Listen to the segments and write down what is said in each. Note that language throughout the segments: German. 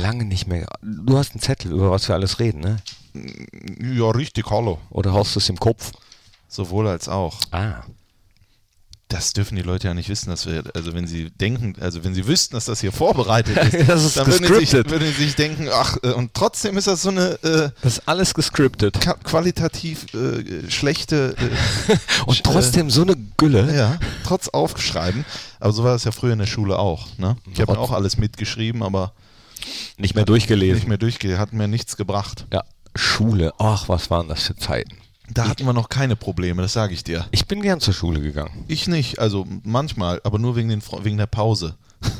Lange nicht mehr. Du hast einen Zettel, über was wir alles reden, ne? Ja, richtig, hallo. Oder hast du es im Kopf? Sowohl als auch. Ah. Das dürfen die Leute ja nicht wissen, dass wir, also wenn sie denken, also wenn sie wüssten, dass das hier vorbereitet ist, ist dann würden sie, sich, würden sie sich denken, ach, äh, und trotzdem ist das so eine äh, Das ist alles gescriptet. qualitativ äh, schlechte äh, Und trotzdem so eine Gülle. Ja, trotz Aufschreiben. Aber so war das ja früher in der Schule auch. Ne? Ich habe mir auch alles mitgeschrieben, aber Nicht mehr durchgelesen. nicht mehr durchgehe, hat mir nichts gebracht. Ja. Schule. Ach, was waren das für Zeiten? Da hatten wir noch keine Probleme, das sage ich dir. Ich bin gern zur Schule gegangen. Ich nicht, also manchmal, aber nur wegen, den, wegen der Pause.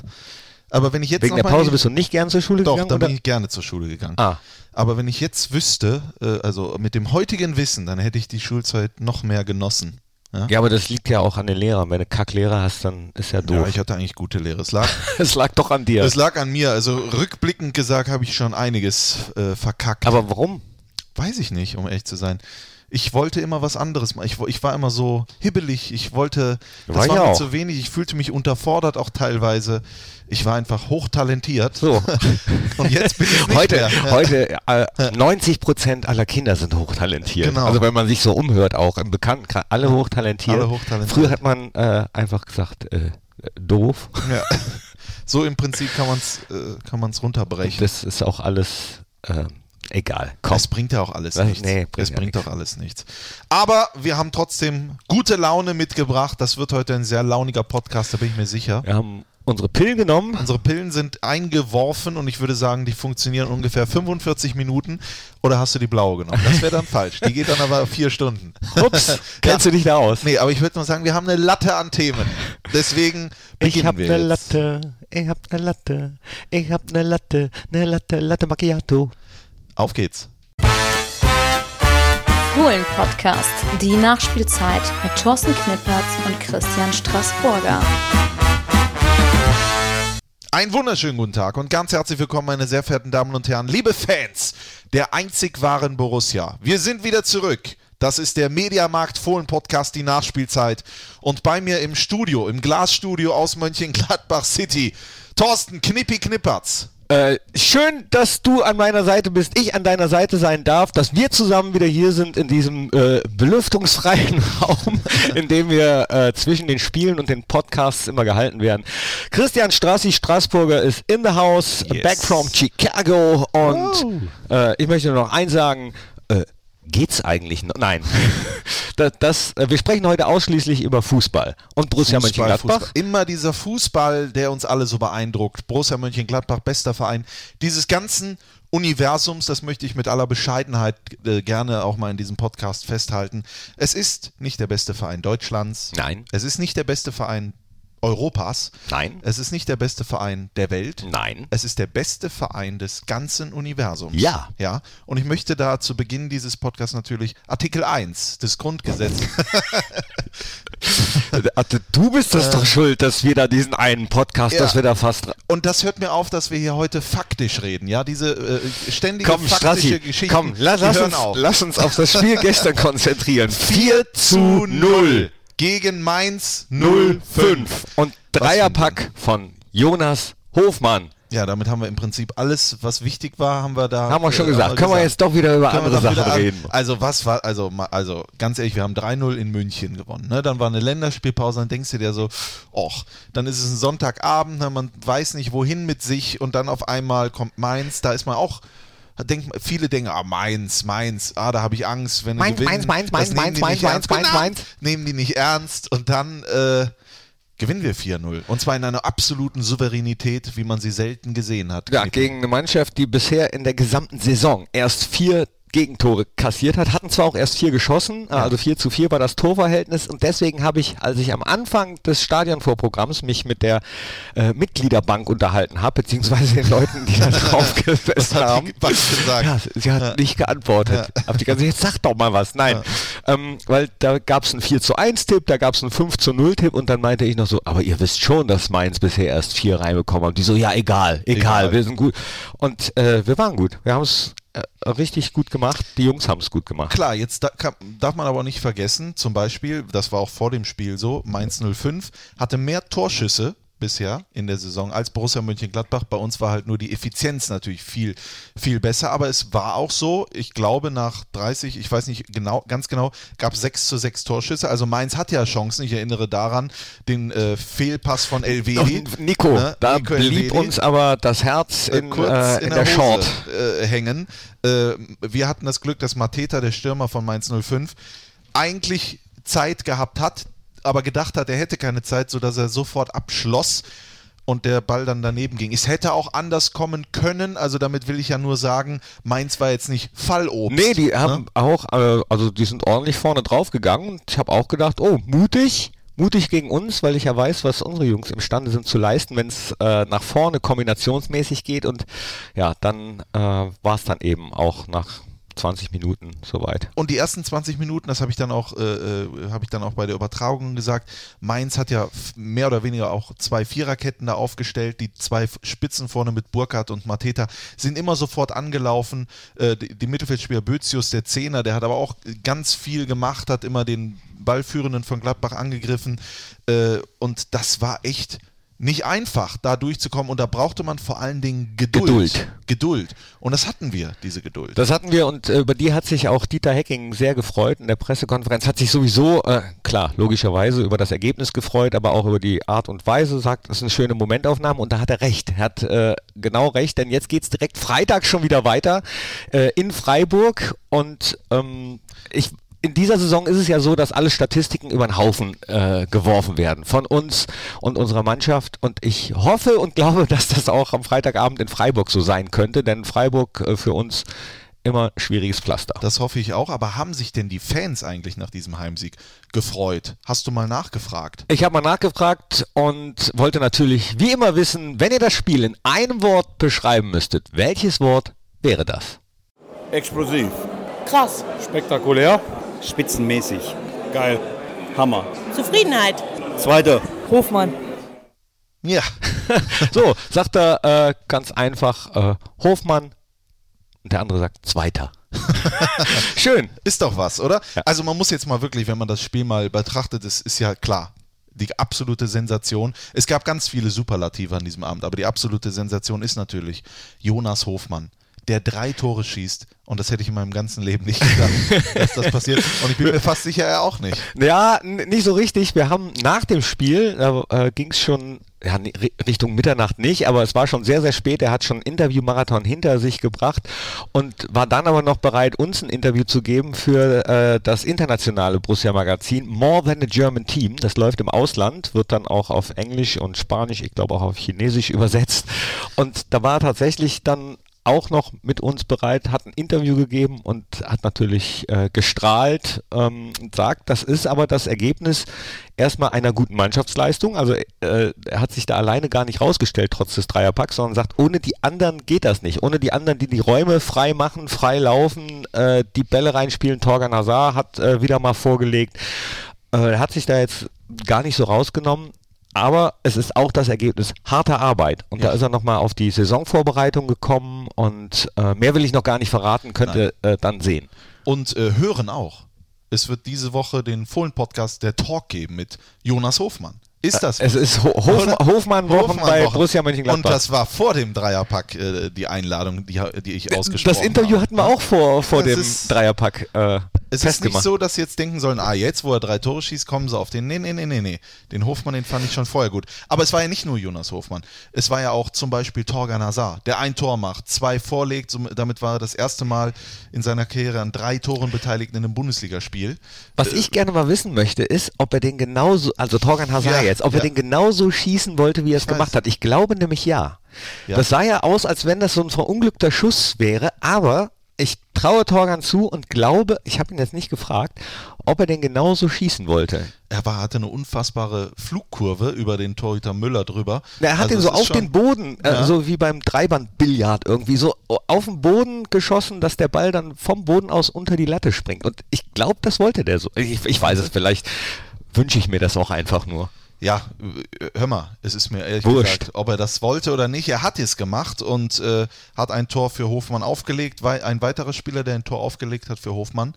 aber wenn ich jetzt Wegen der Pause bist du nicht gern zur Schule Doch, gegangen? dann oder? bin ich gerne zur Schule gegangen. Ah. Aber wenn ich jetzt wüsste, äh, also mit dem heutigen Wissen, dann hätte ich die Schulzeit noch mehr genossen. Ja, Ja, aber das liegt ja auch an den Lehrern. Wenn du Kacklehrer hast, dann ist ja ja doof. ich hatte eigentlich gute Lehre. Es lag, Es lag doch an dir. es lag an mir. Also rückblickend gesagt habe ich schon einiges äh, verkackt. aber warum? Weiß ich nicht, um ehrlich zu sein. Ich wollte immer was anderes machen. Ich, ich war immer so hibbelig. Ich wollte, das War war mir auch. zu wenig. Ich fühlte mich unterfordert auch teilweise. Ich war einfach hochtalentiert. So. Und jetzt bin ich nicht heute, mehr. Heute äh, 90 Prozent aller Kinder sind hochtalentiert. Genau. Also wenn man sich so umhört, auch im Bekanntenkreis, alle hochtalentiert. Alle hochtalentiert. Früher hat man äh, einfach gesagt, äh, doof. Ja. So im Prinzip kann man es äh, kann man's runterbrechen. Das ist auch alles äh, egal. Komm. Das bringt ja auch alles Das- nichts. nee, bringt das ja bringt nichts. doch alles nichts. Aber wir haben trotzdem gute Laune mitgebracht. Das wird heute ein sehr launiger Podcast, da bin ich mir sicher. Wir haben unsere Pillen genommen. Unsere Pillen sind eingeworfen und ich würde sagen, die funktionieren ungefähr 45 Minuten. Oder hast du die blaue genommen? Das wäre dann falsch. Die geht dann aber vier Stunden. Ups, kennst du dich da aus? Nee, aber ich würde mal sagen, wir haben eine Latte an Themen. Deswegen Ich beginnen hab wir ne jetzt. Latte, ich hab ne Latte, ich hab ne Latte, ne Latte, Latte Macchiato. Auf geht's. Fohlen-Podcast, die Nachspielzeit mit Thorsten Knippertz und Christian Straßburger. Einen wunderschönen guten Tag und ganz herzlich willkommen, meine sehr verehrten Damen und Herren, liebe Fans der einzig wahren Borussia. Wir sind wieder zurück. Das ist der Mediamarkt Fohlen Podcast, die Nachspielzeit. Und bei mir im Studio, im Glasstudio aus Mönchengladbach City, Thorsten Knippi Knippertz. Äh, schön, dass du an meiner Seite bist, ich an deiner Seite sein darf, dass wir zusammen wieder hier sind in diesem äh, belüftungsfreien Raum, in dem wir äh, zwischen den Spielen und den Podcasts immer gehalten werden. Christian Strassi Straßburger ist in the house, Yes. back from Chicago und äh, ich möchte noch eins sagen, äh, geht's eigentlich noch? Nein. das, das, äh, wir sprechen heute ausschließlich über Fußball und Borussia Fußball, Mönchengladbach. Fußball. Immer dieser Fußball, der uns alle so beeindruckt. Borussia Mönchengladbach, bester Verein. Dieses ganzen Universums, das möchte ich mit aller Bescheidenheit äh, gerne auch mal in diesem Podcast festhalten. Es ist nicht der beste Verein Deutschlands. Nein. Es ist nicht der beste Verein Europas. Nein. Es ist nicht der beste Verein der Welt. Nein. Es ist der beste Verein des ganzen Universums. Ja. Ja. Und ich möchte da zu Beginn dieses Podcasts natürlich Artikel 1 des Grundgesetzes Also, du bist das doch schuld, dass wir da diesen einen Podcast, Äh. Ja. dass wir da fast. Und das hört mir auf, dass wir hier heute faktisch reden, ja? Diese äh, ständige Komm, faktische Strassi, Geschichte. komm, lass, lass, uns, lass uns auf das Spiel gestern konzentrieren. 4 zu 0. Gegen Mainz 0 05. 5. Und Dreierpack von Jonas Hofmann. Ja, damit haben wir im Prinzip alles, was wichtig war, haben wir da. Haben wir schon äh, gesagt. Können wir jetzt doch wieder über Können andere Sachen an- reden. Also was war, also, also ganz ehrlich, wir haben 3-0 in München gewonnen. Ne? Dann war eine Länderspielpause, dann denkst du dir so, och, dann ist es ein Sonntagabend, ne? man weiß nicht wohin mit sich und dann auf einmal kommt Mainz, da ist man auch. Denkt, viele denken, ah, Mainz, Mainz, ah, da habe ich Angst, wenn Mainz, die gewinnen. Mainz, Mainz, das Mainz, nehmen die Mainz, nicht Mainz, ernst. Mainz, Genau, Mainz. Nehmen die nicht ernst und dann äh, gewinnen wir 4-0. Und zwar in einer absoluten Souveränität, wie man sie selten gesehen hat. Ja, gegen eine Mannschaft, die bisher in der gesamten Saison erst vier Gegentore kassiert hat, hatten zwar auch erst vier geschossen, also 4 zu 4 war das Torverhältnis und deswegen habe ich, als ich am Anfang des Stadionvorprogramms mich mit der äh, Mitgliederbank unterhalten habe, beziehungsweise den Leuten, die da drauf gesessen haben. Ja, sie hat nicht geantwortet. Hab die ganze jetzt sag doch mal was. Nein, ähm, weil da gab es einen 4 zu 1 Tipp, da gab es einen 5 zu 0 Tipp und dann meinte ich noch so, aber ihr wisst schon, dass Mainz bisher erst vier reinbekommen hat. Die so, ja egal, egal, Egal. wir sind gut. Und äh, wir waren gut. Wir haben es richtig gut gemacht. Die Jungs haben es gut gemacht. Klar, jetzt da, kann, darf man aber nicht vergessen, zum Beispiel, das war auch vor dem Spiel so, Mainz 05 hatte mehr Torschüsse bisher in der Saison als Borussia Mönchengladbach. Bei uns war halt nur die Effizienz natürlich viel, viel besser. Aber es war auch so, ich glaube, nach 30, ich weiß nicht genau, ganz genau, gab es 6 zu 6 Torschüsse. Also Mainz hat ja Chancen. Ich erinnere daran, den äh, Fehlpass von Elvedi. Nico, ne? da Nico blieb Elvedi. uns aber das Herz in, äh, äh, in, in der, der Short äh, hängen. Äh, wir hatten das Glück, dass Mateta, der Stürmer von Mainz 05, eigentlich Zeit gehabt hat, aber gedacht hat, er hätte keine Zeit, sodass er sofort abschloss und der Ball dann daneben ging. Es hätte auch anders kommen können, also damit will ich ja nur sagen, Mainz war jetzt nicht Fallobst. Nee, die haben ne? auch, äh, also die sind ordentlich vorne drauf gegangen und ich habe auch gedacht, oh, mutig, mutig gegen uns, weil ich ja weiß, was unsere Jungs imstande sind zu leisten, wenn es äh, nach vorne kombinationsmäßig geht und ja, dann äh, war es dann eben auch nach 20 Minuten soweit. Und die ersten 20 Minuten, das habe ich dann auch, äh, äh habe ich dann auch bei der Übertragung gesagt. Mainz hat ja mehr oder weniger auch zwei Viererketten da aufgestellt. Die zwei Spitzen vorne mit Burkhardt und Mateta sind immer sofort angelaufen. Äh, die, die Mittelfeldspieler Bözius, der Zehner, der hat aber auch ganz viel gemacht, hat immer den Ballführenden von Gladbach angegriffen. Äh, und das war echt nicht einfach, da durchzukommen und da brauchte man vor allen Dingen Geduld. Geduld. Geduld. Und das hatten wir, diese Geduld. Das hatten wir und äh, über die hat sich auch Dieter Hecking sehr gefreut in der Pressekonferenz. Hat sich sowieso, äh, klar, logischerweise über das Ergebnis gefreut, aber auch über die Art und Weise, sagt, das ist eine schöne Momentaufnahme und da hat er recht. Er hat äh, genau recht, denn jetzt geht es direkt Freitag schon wieder weiter äh, in Freiburg und ähm, ich in dieser Saison ist es ja so, dass alle Statistiken über den Haufen äh, geworfen werden von uns und unserer Mannschaft. Und ich hoffe und glaube, dass das auch am Freitagabend in Freiburg so sein könnte, denn Freiburg äh, für uns immer schwieriges Pflaster. Das hoffe ich auch, aber haben sich denn die Fans eigentlich nach diesem Heimsieg gefreut? Hast du mal nachgefragt? Ich habe mal nachgefragt und wollte natürlich wie immer wissen, wenn ihr das Spiel in einem Wort beschreiben müsstet, welches Wort wäre das? Explosiv. Krass. Spektakulär. Spitzenmäßig. Geil. Hammer. Zufriedenheit. Zweite. Hofmann. Ja. so, sagt er äh, ganz einfach äh, Hofmann und der andere sagt Zweiter. Schön. Ist doch was, oder? Ja. Also man muss jetzt mal wirklich, wenn man das Spiel mal betrachtet, es ist ja klar, die absolute Sensation. Es gab ganz viele Superlative an diesem Abend, aber die absolute Sensation ist natürlich Jonas Hofmann der drei Tore schießt. Und das hätte ich in meinem ganzen Leben nicht gedacht, dass das passiert. Und ich bin mir fast sicher, er auch nicht. Ja, nicht so richtig. Wir haben nach dem Spiel, da äh, ging es schon ja, Richtung Mitternacht nicht, aber es war schon sehr, sehr spät. Er hat schon einen Interviewmarathon hinter sich gebracht und war dann aber noch bereit, uns ein Interview zu geben für äh, das internationale Borussia Magazin More Than a German Team. Das läuft im Ausland, wird dann auch auf Englisch und Spanisch, ich glaube auch auf Chinesisch übersetzt. Und da war tatsächlich dann auch noch mit uns bereit, hat ein Interview gegeben und hat natürlich äh, gestrahlt ähm, und sagt, das ist aber das Ergebnis erstmal einer guten Mannschaftsleistung. Also äh, er hat sich da alleine gar nicht rausgestellt, trotz des Dreierpacks, sondern sagt, ohne die anderen geht das nicht. Ohne die anderen, die die Räume frei machen, frei laufen, äh, die Bälle reinspielen. Torgan Hazard hat äh, wieder mal vorgelegt. Äh, er hat sich da jetzt gar nicht so rausgenommen aber es ist auch das Ergebnis harter Arbeit. Und ja. da ist er nochmal auf die Saisonvorbereitung gekommen und äh, mehr will ich noch gar nicht verraten, könnt ihr äh, dann sehen. Und äh, hören auch. Es wird diese Woche den Fohlen-Podcast der Talk geben mit Jonas Hofmann. Ist das? Es ist Ho Hof Hofmann-Wochen Hofmann bei Borussia Mönchengladbach. Und das war vor dem Dreierpack äh, die Einladung, die, die ich ausgesprochen habe. Das Interview habe. hatten wir auch vor, vor dem Dreierpack. Äh, es ist nicht so, dass sie jetzt denken sollen, ah, jetzt, wo er drei Tore schießt, kommen sie auf den. Nee, nee, nee, nee, nee. Den Hofmann, den fand ich schon vorher gut. Aber es war ja nicht nur Jonas Hofmann. Es war ja auch zum Beispiel Torgan Hazard, der ein Tor macht, zwei vorlegt. Damit war er das erste Mal in seiner Karriere an drei Toren beteiligt in einem Bundesligaspiel. Was ich gerne mal wissen möchte, ist, ob er den genauso, also Torgan Hazard ja, jetzt, ob ja. er den genauso schießen wollte, wie er es gemacht hat. Ich glaube nämlich ja. ja. Das sah ja aus, als wenn das so ein verunglückter Schuss wäre, aber ich traue Torgan zu und glaube, ich habe ihn jetzt nicht gefragt, ob er den genauso schießen wollte. Er war, hatte eine unfassbare Flugkurve über den Torhüter Müller drüber. Er hat also den so auf den Boden, äh, ja. so wie beim Dreibandbillard irgendwie, so auf den Boden geschossen, dass der Ball dann vom Boden aus unter die Latte springt. Und ich glaube, das wollte der so. Ich, ich weiß es, vielleicht wünsche ich mir das auch einfach nur ja, hör mal, es ist mir ehrlich Wurscht. gesagt, ob er das wollte oder nicht, er hat es gemacht und äh, hat ein Tor für Hofmann aufgelegt. Ein weiterer Spieler, der ein Tor aufgelegt hat für Hofmann,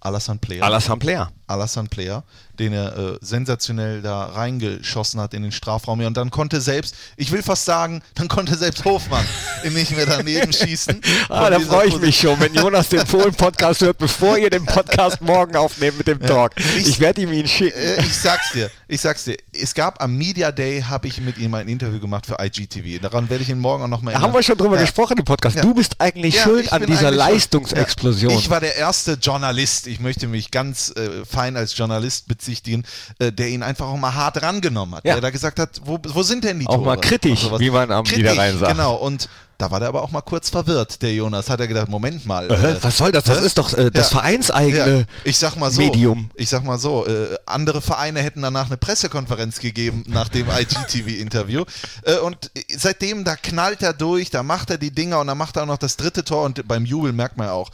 Alassane Player. Alassane Player. Alassane Player, den er äh, sensationell da reingeschossen hat in den Strafraum. Ja, und dann konnte selbst, ich will fast sagen, dann konnte selbst Hofmann ihn nicht mehr daneben schießen. Ah, da freue ich mich schon, wenn Jonas den Fohlen-Podcast hört, bevor ihr den Podcast morgen aufnehmt mit dem Talk. Ich- Ich werde ihm ihn schicken. Äh, ich sag's dir, ich sag's dir. Es gab am Media Day, habe ich mit ihm ein Interview gemacht für IGTV. Daran werde ich ihn morgen auch noch mal Da haben wir schon drüber Ja. gesprochen im Podcast. Ja. Du bist eigentlich Ja, schuld an dieser. Leistungsexplosion. Ja. Ich war der erste Journalist, ich möchte mich ganz äh, fein als Journalist bezichtigen, äh, der ihn einfach auch mal hart rangenommen hat. Ja. Der da gesagt hat, wo, wo sind denn die Auch Tore? mal kritisch, sowas. wie man am Kritisch, Niederrhein sagt. Genau, und da war der aber auch mal kurz verwirrt, der Jonas. Hat er gedacht, Moment mal. Hä? äh, Was soll das? Das hä? ist doch äh, das Ja. vereinseigene Ja, ich sag mal so, Medium. Ich sag mal so, äh, andere Vereine hätten danach eine Pressekonferenz gegeben nach dem IGTV-Interview. Äh, und seitdem, da knallt er durch, da macht er die Dinger und dann macht er auch noch das dritte Tor und beim Jubel merkt man ja auch,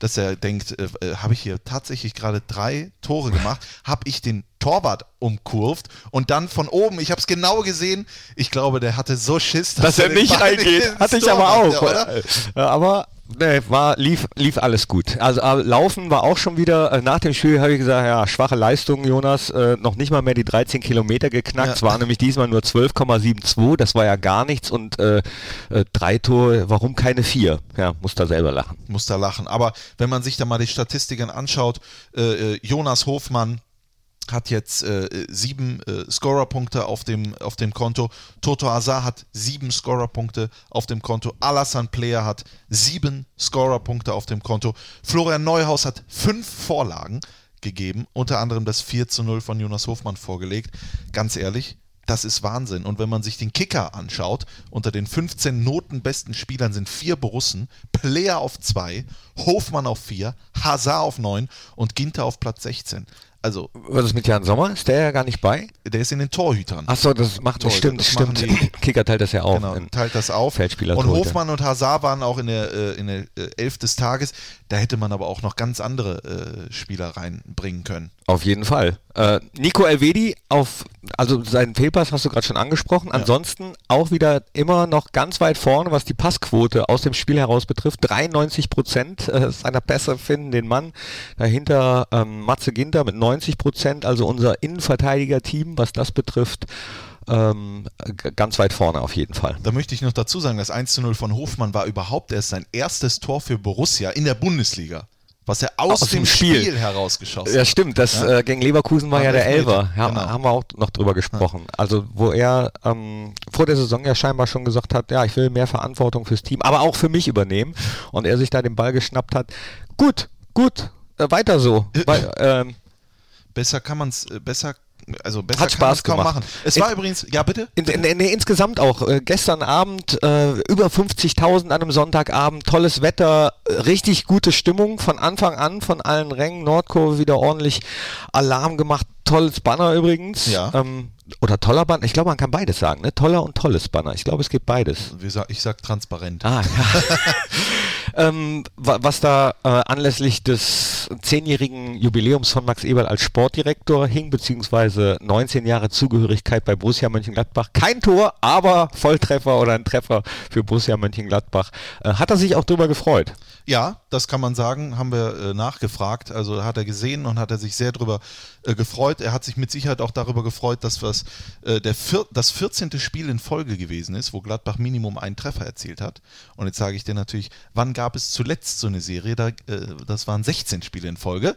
dass er denkt, äh, äh, habe ich hier tatsächlich gerade drei Tore gemacht, habe ich den Torwart umkurvt und dann von oben, ich habe es genau gesehen, ich glaube, der hatte so Schiss, dass er den nicht reingeht. Hatte ich aber auch. ja, oder? Äh, Aber nee, war, lief, lief alles gut. Also äh, Laufen war auch schon wieder, äh, nach dem Spiel habe ich gesagt, ja, schwache Leistung, Jonas, äh, noch nicht mal mehr die 13 Kilometer geknackt. Ja. Es war nämlich diesmal nur 12,72, das war ja gar nichts und äh, äh, drei Tore, warum keine vier? Ja, muss da selber lachen. muss da lachen. Aber wenn man sich da mal die Statistiken anschaut, äh, Jonas Hofmann hat jetzt äh, sieben äh, Scorerpunkte auf dem, auf dem Konto. Toto Azar hat sieben Scorerpunkte auf dem Konto. Alassane Player hat sieben Scorerpunkte auf dem Konto. Florian Neuhaus hat fünf Vorlagen gegeben, unter anderem das 4 zu 0 von Jonas Hofmann vorgelegt. Ganz ehrlich, das ist Wahnsinn. Und wenn man sich den Kicker anschaut, unter den 15 notenbesten Spielern sind vier Borussen, Player auf zwei, Hofmann auf vier, Hazard auf neun und Ginter auf Platz 16. Also, Was ist mit Jan Sommer? Ist der ja gar nicht bei? der ist in den Torhütern. Achso, das macht Torhüter, stimmt, das stimmt. Kicker teilt das ja auf. Genau, teilt das auf. Feldspieler, und Torhüter. Hofmann und Hazard waren auch in der, äh, in der äh, Elf des Tages. Da hätte man aber auch noch ganz andere äh, Spieler reinbringen können. Auf jeden Fall. Äh, Nico Elvedi auf, also seinen Fehlpass hast du gerade schon angesprochen. Ansonsten auch wieder immer noch ganz weit vorne, was die Passquote aus dem Spiel heraus betrifft. 93 Prozent seiner Pässe finden den Mann. Dahinter ähm, Matze Ginter mit 90 Prozent, also unser Innenverteidiger-Team, was das betrifft, ähm, ganz weit vorne auf jeden Fall. Da möchte ich noch dazu sagen, das 1 zu 0 von Hofmann war überhaupt erst sein erstes Tor für Borussia in der Bundesliga. Was er aus, Aus dem, Spiel, Spiel. herausgeschossen Ja, hat. stimmt, das äh, gegen Leverkusen war War ja der Elfer. Ja, genau. Haben wir auch noch drüber gesprochen. Also wo er ähm, vor der Saison ja scheinbar schon gesagt hat, ja, ich will mehr Verantwortung fürs Team, aber auch für mich übernehmen. Und er sich da den Ball geschnappt hat. Gut, gut, äh, weiter so. Weil, ähm, Besser kann man es, besser, also besser Hat Spaß kaum gemacht. machen. Es war übrigens, ja bitte? in, in, in, insgesamt auch, äh, gestern Abend äh, über 50.000 an einem Sonntagabend, tolles Wetter, äh, richtig gute Stimmung von Anfang an, von allen Rängen, Nordkurve wieder ordentlich Alarm gemacht, tolles Banner übrigens. Ja. Ähm, oder toller Banner, ich glaube man kann beides sagen, ne? toller und tolles Banner, ich glaube es gibt beides. Sag- Ich sag transparent. Ah, ja. ähm, wa- was da äh, anlässlich des zehnjährigen Jubiläums von Max Eberl als Sportdirektor hing, beziehungsweise 19 Jahre Zugehörigkeit bei Borussia Mönchengladbach. Kein Tor, aber Volltreffer oder ein Treffer für Borussia Mönchengladbach. Äh, hat er sich auch drüber gefreut? Ja, das kann man sagen, haben wir äh, nachgefragt. Also hat er gesehen und hat er sich sehr darüber äh, gefreut. Er hat sich mit Sicherheit auch darüber gefreut, dass was, äh, der vier, das 14. Spiel in Folge gewesen ist, wo Gladbach Minimum einen Treffer erzielt hat. Und jetzt sage ich dir natürlich, wann gab es zuletzt so eine Serie? Da, äh, das waren 16 Spiele in Folge.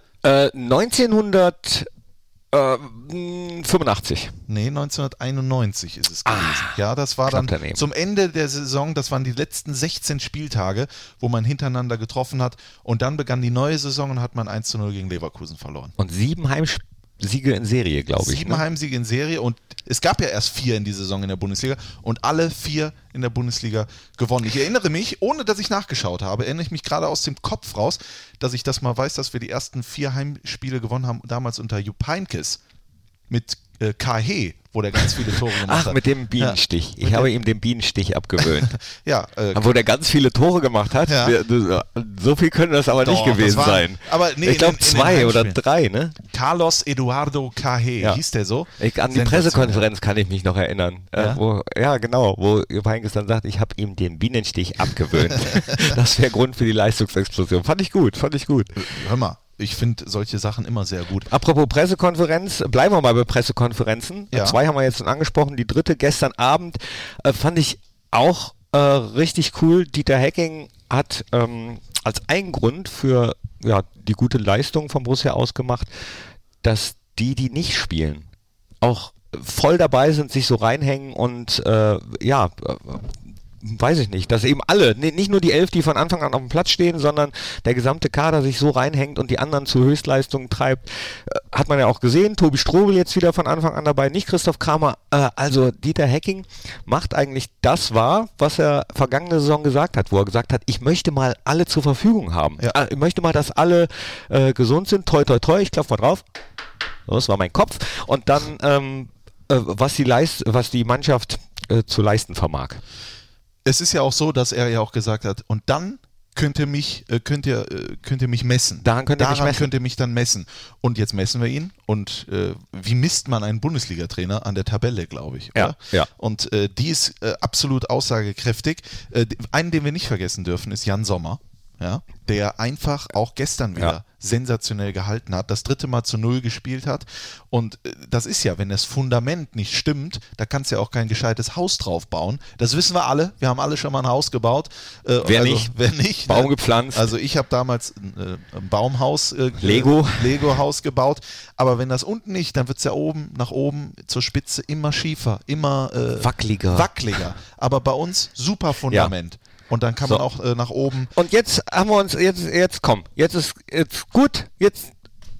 Äh, 1985. Nee, 1991 ist es gewesen. ja, das war dann daneben. zum Ende der Saison, das waren die letzten 16 Spieltage, wo man hintereinander getroffen hat. Und dann begann die neue Saison und hat man 1 zu 0 gegen Leverkusen verloren. Und sieben Heimsiege in Serie, glaube ich. Sieben Ne? Heimsiege in Serie und es gab ja erst vier in die Saison in der Bundesliga und alle vier in der Bundesliga gewonnen. Ich erinnere mich, ohne dass ich nachgeschaut habe, erinnere ich mich gerade aus dem Kopf raus, dass ich das mal weiß, dass wir die ersten vier Heimspiele gewonnen haben, damals unter Jupp Heynckes mit äh, Kahe, wo der ganz viele Tore gemacht Ach, hat. mit dem Bienenstich. Ja, ich habe ihm den Bienenstich abgewöhnt. Ja, äh, wo der ganz viele Tore gemacht hat. Ja. So viel können das aber Doch, nicht gewesen waren- sein. aber nee, ich glaube zwei oder drei, ne? Carlos Eduardo Kahe, Ja. hieß der so? Ich, an die. Pressekonferenz kann ich mich noch erinnern. Ja? Äh, wo, ja, genau, wo Jupp Heynckes dann sagt, ich habe ihm den Bienenstich abgewöhnt. das wäre Grund für die Leistungsexplosion. Fand ich gut, fand ich gut. Hör mal, ich finde solche Sachen immer sehr gut. Apropos Pressekonferenz, bleiben wir mal bei Pressekonferenzen. Ja. Zwei haben wir jetzt schon angesprochen. Die dritte gestern Abend äh, fand ich auch äh, richtig cool. Dieter Hecking hat ähm, als einen Grund für ja, die gute Leistung von Borussia ausgemacht, dass die, die nicht spielen, auch voll dabei sind, sich so reinhängen und äh, ja, weiß ich nicht, dass eben alle, nicht nur die elf, die von Anfang an auf dem Platz stehen, sondern der gesamte Kader sich so reinhängt und die anderen zu Höchstleistungen treibt, äh, hat man ja auch gesehen. Tobi Strobel jetzt wieder von Anfang an dabei, nicht Christoph Kramer. Äh, also Dieter Hecking macht eigentlich das wahr, was er vergangene Saison gesagt hat, wo er gesagt hat, ich möchte mal alle zur Verfügung haben. Ja. Äh, Ich möchte mal, dass alle äh, gesund sind. Toi, toi, toi, ich klopfe mal drauf. Das war mein Kopf. Und dann, ähm, äh, was, die Leist was die Mannschaft äh, zu leisten vermag. Es ist ja auch so, dass er ja auch gesagt hat, und dann könnt ihr mich, äh, könnt ihr, äh, könnt ihr mich messen. Daran könnt ihr mich Daran messen. könnt ihr mich dann messen. Und jetzt messen wir ihn. Und äh, wie misst man einen Bundesliga-Trainer? An der Tabelle, glaube ich. Ja, Oder? ja. Und äh, die ist absolut aussagekräftig. Einen, den wir nicht vergessen dürfen, ist Jan Sommer. Ja, der einfach auch gestern wieder Ja. sensationell gehalten hat, das dritte Mal zu Null gespielt hat. Und äh, das ist ja, wenn das Fundament nicht stimmt, da kannst du ja auch kein gescheites Haus drauf bauen. Das wissen wir alle. Wir haben alle schon mal ein Haus gebaut. Äh, Wer nicht? Wer nicht? Baum ne? gepflanzt. Also ich habe damals ein, äh, ein Baumhaus, äh, Lego. Lego-Haus gebaut. Aber wenn das unten nicht, dann wird es ja oben, nach oben zur Spitze immer schiefer, immer äh, Wackeliger. wackeliger. Aber bei uns super Fundament. Und dann kann man So. auch äh, nach oben. Und jetzt haben wir uns, jetzt, jetzt komm, jetzt ist jetzt gut, jetzt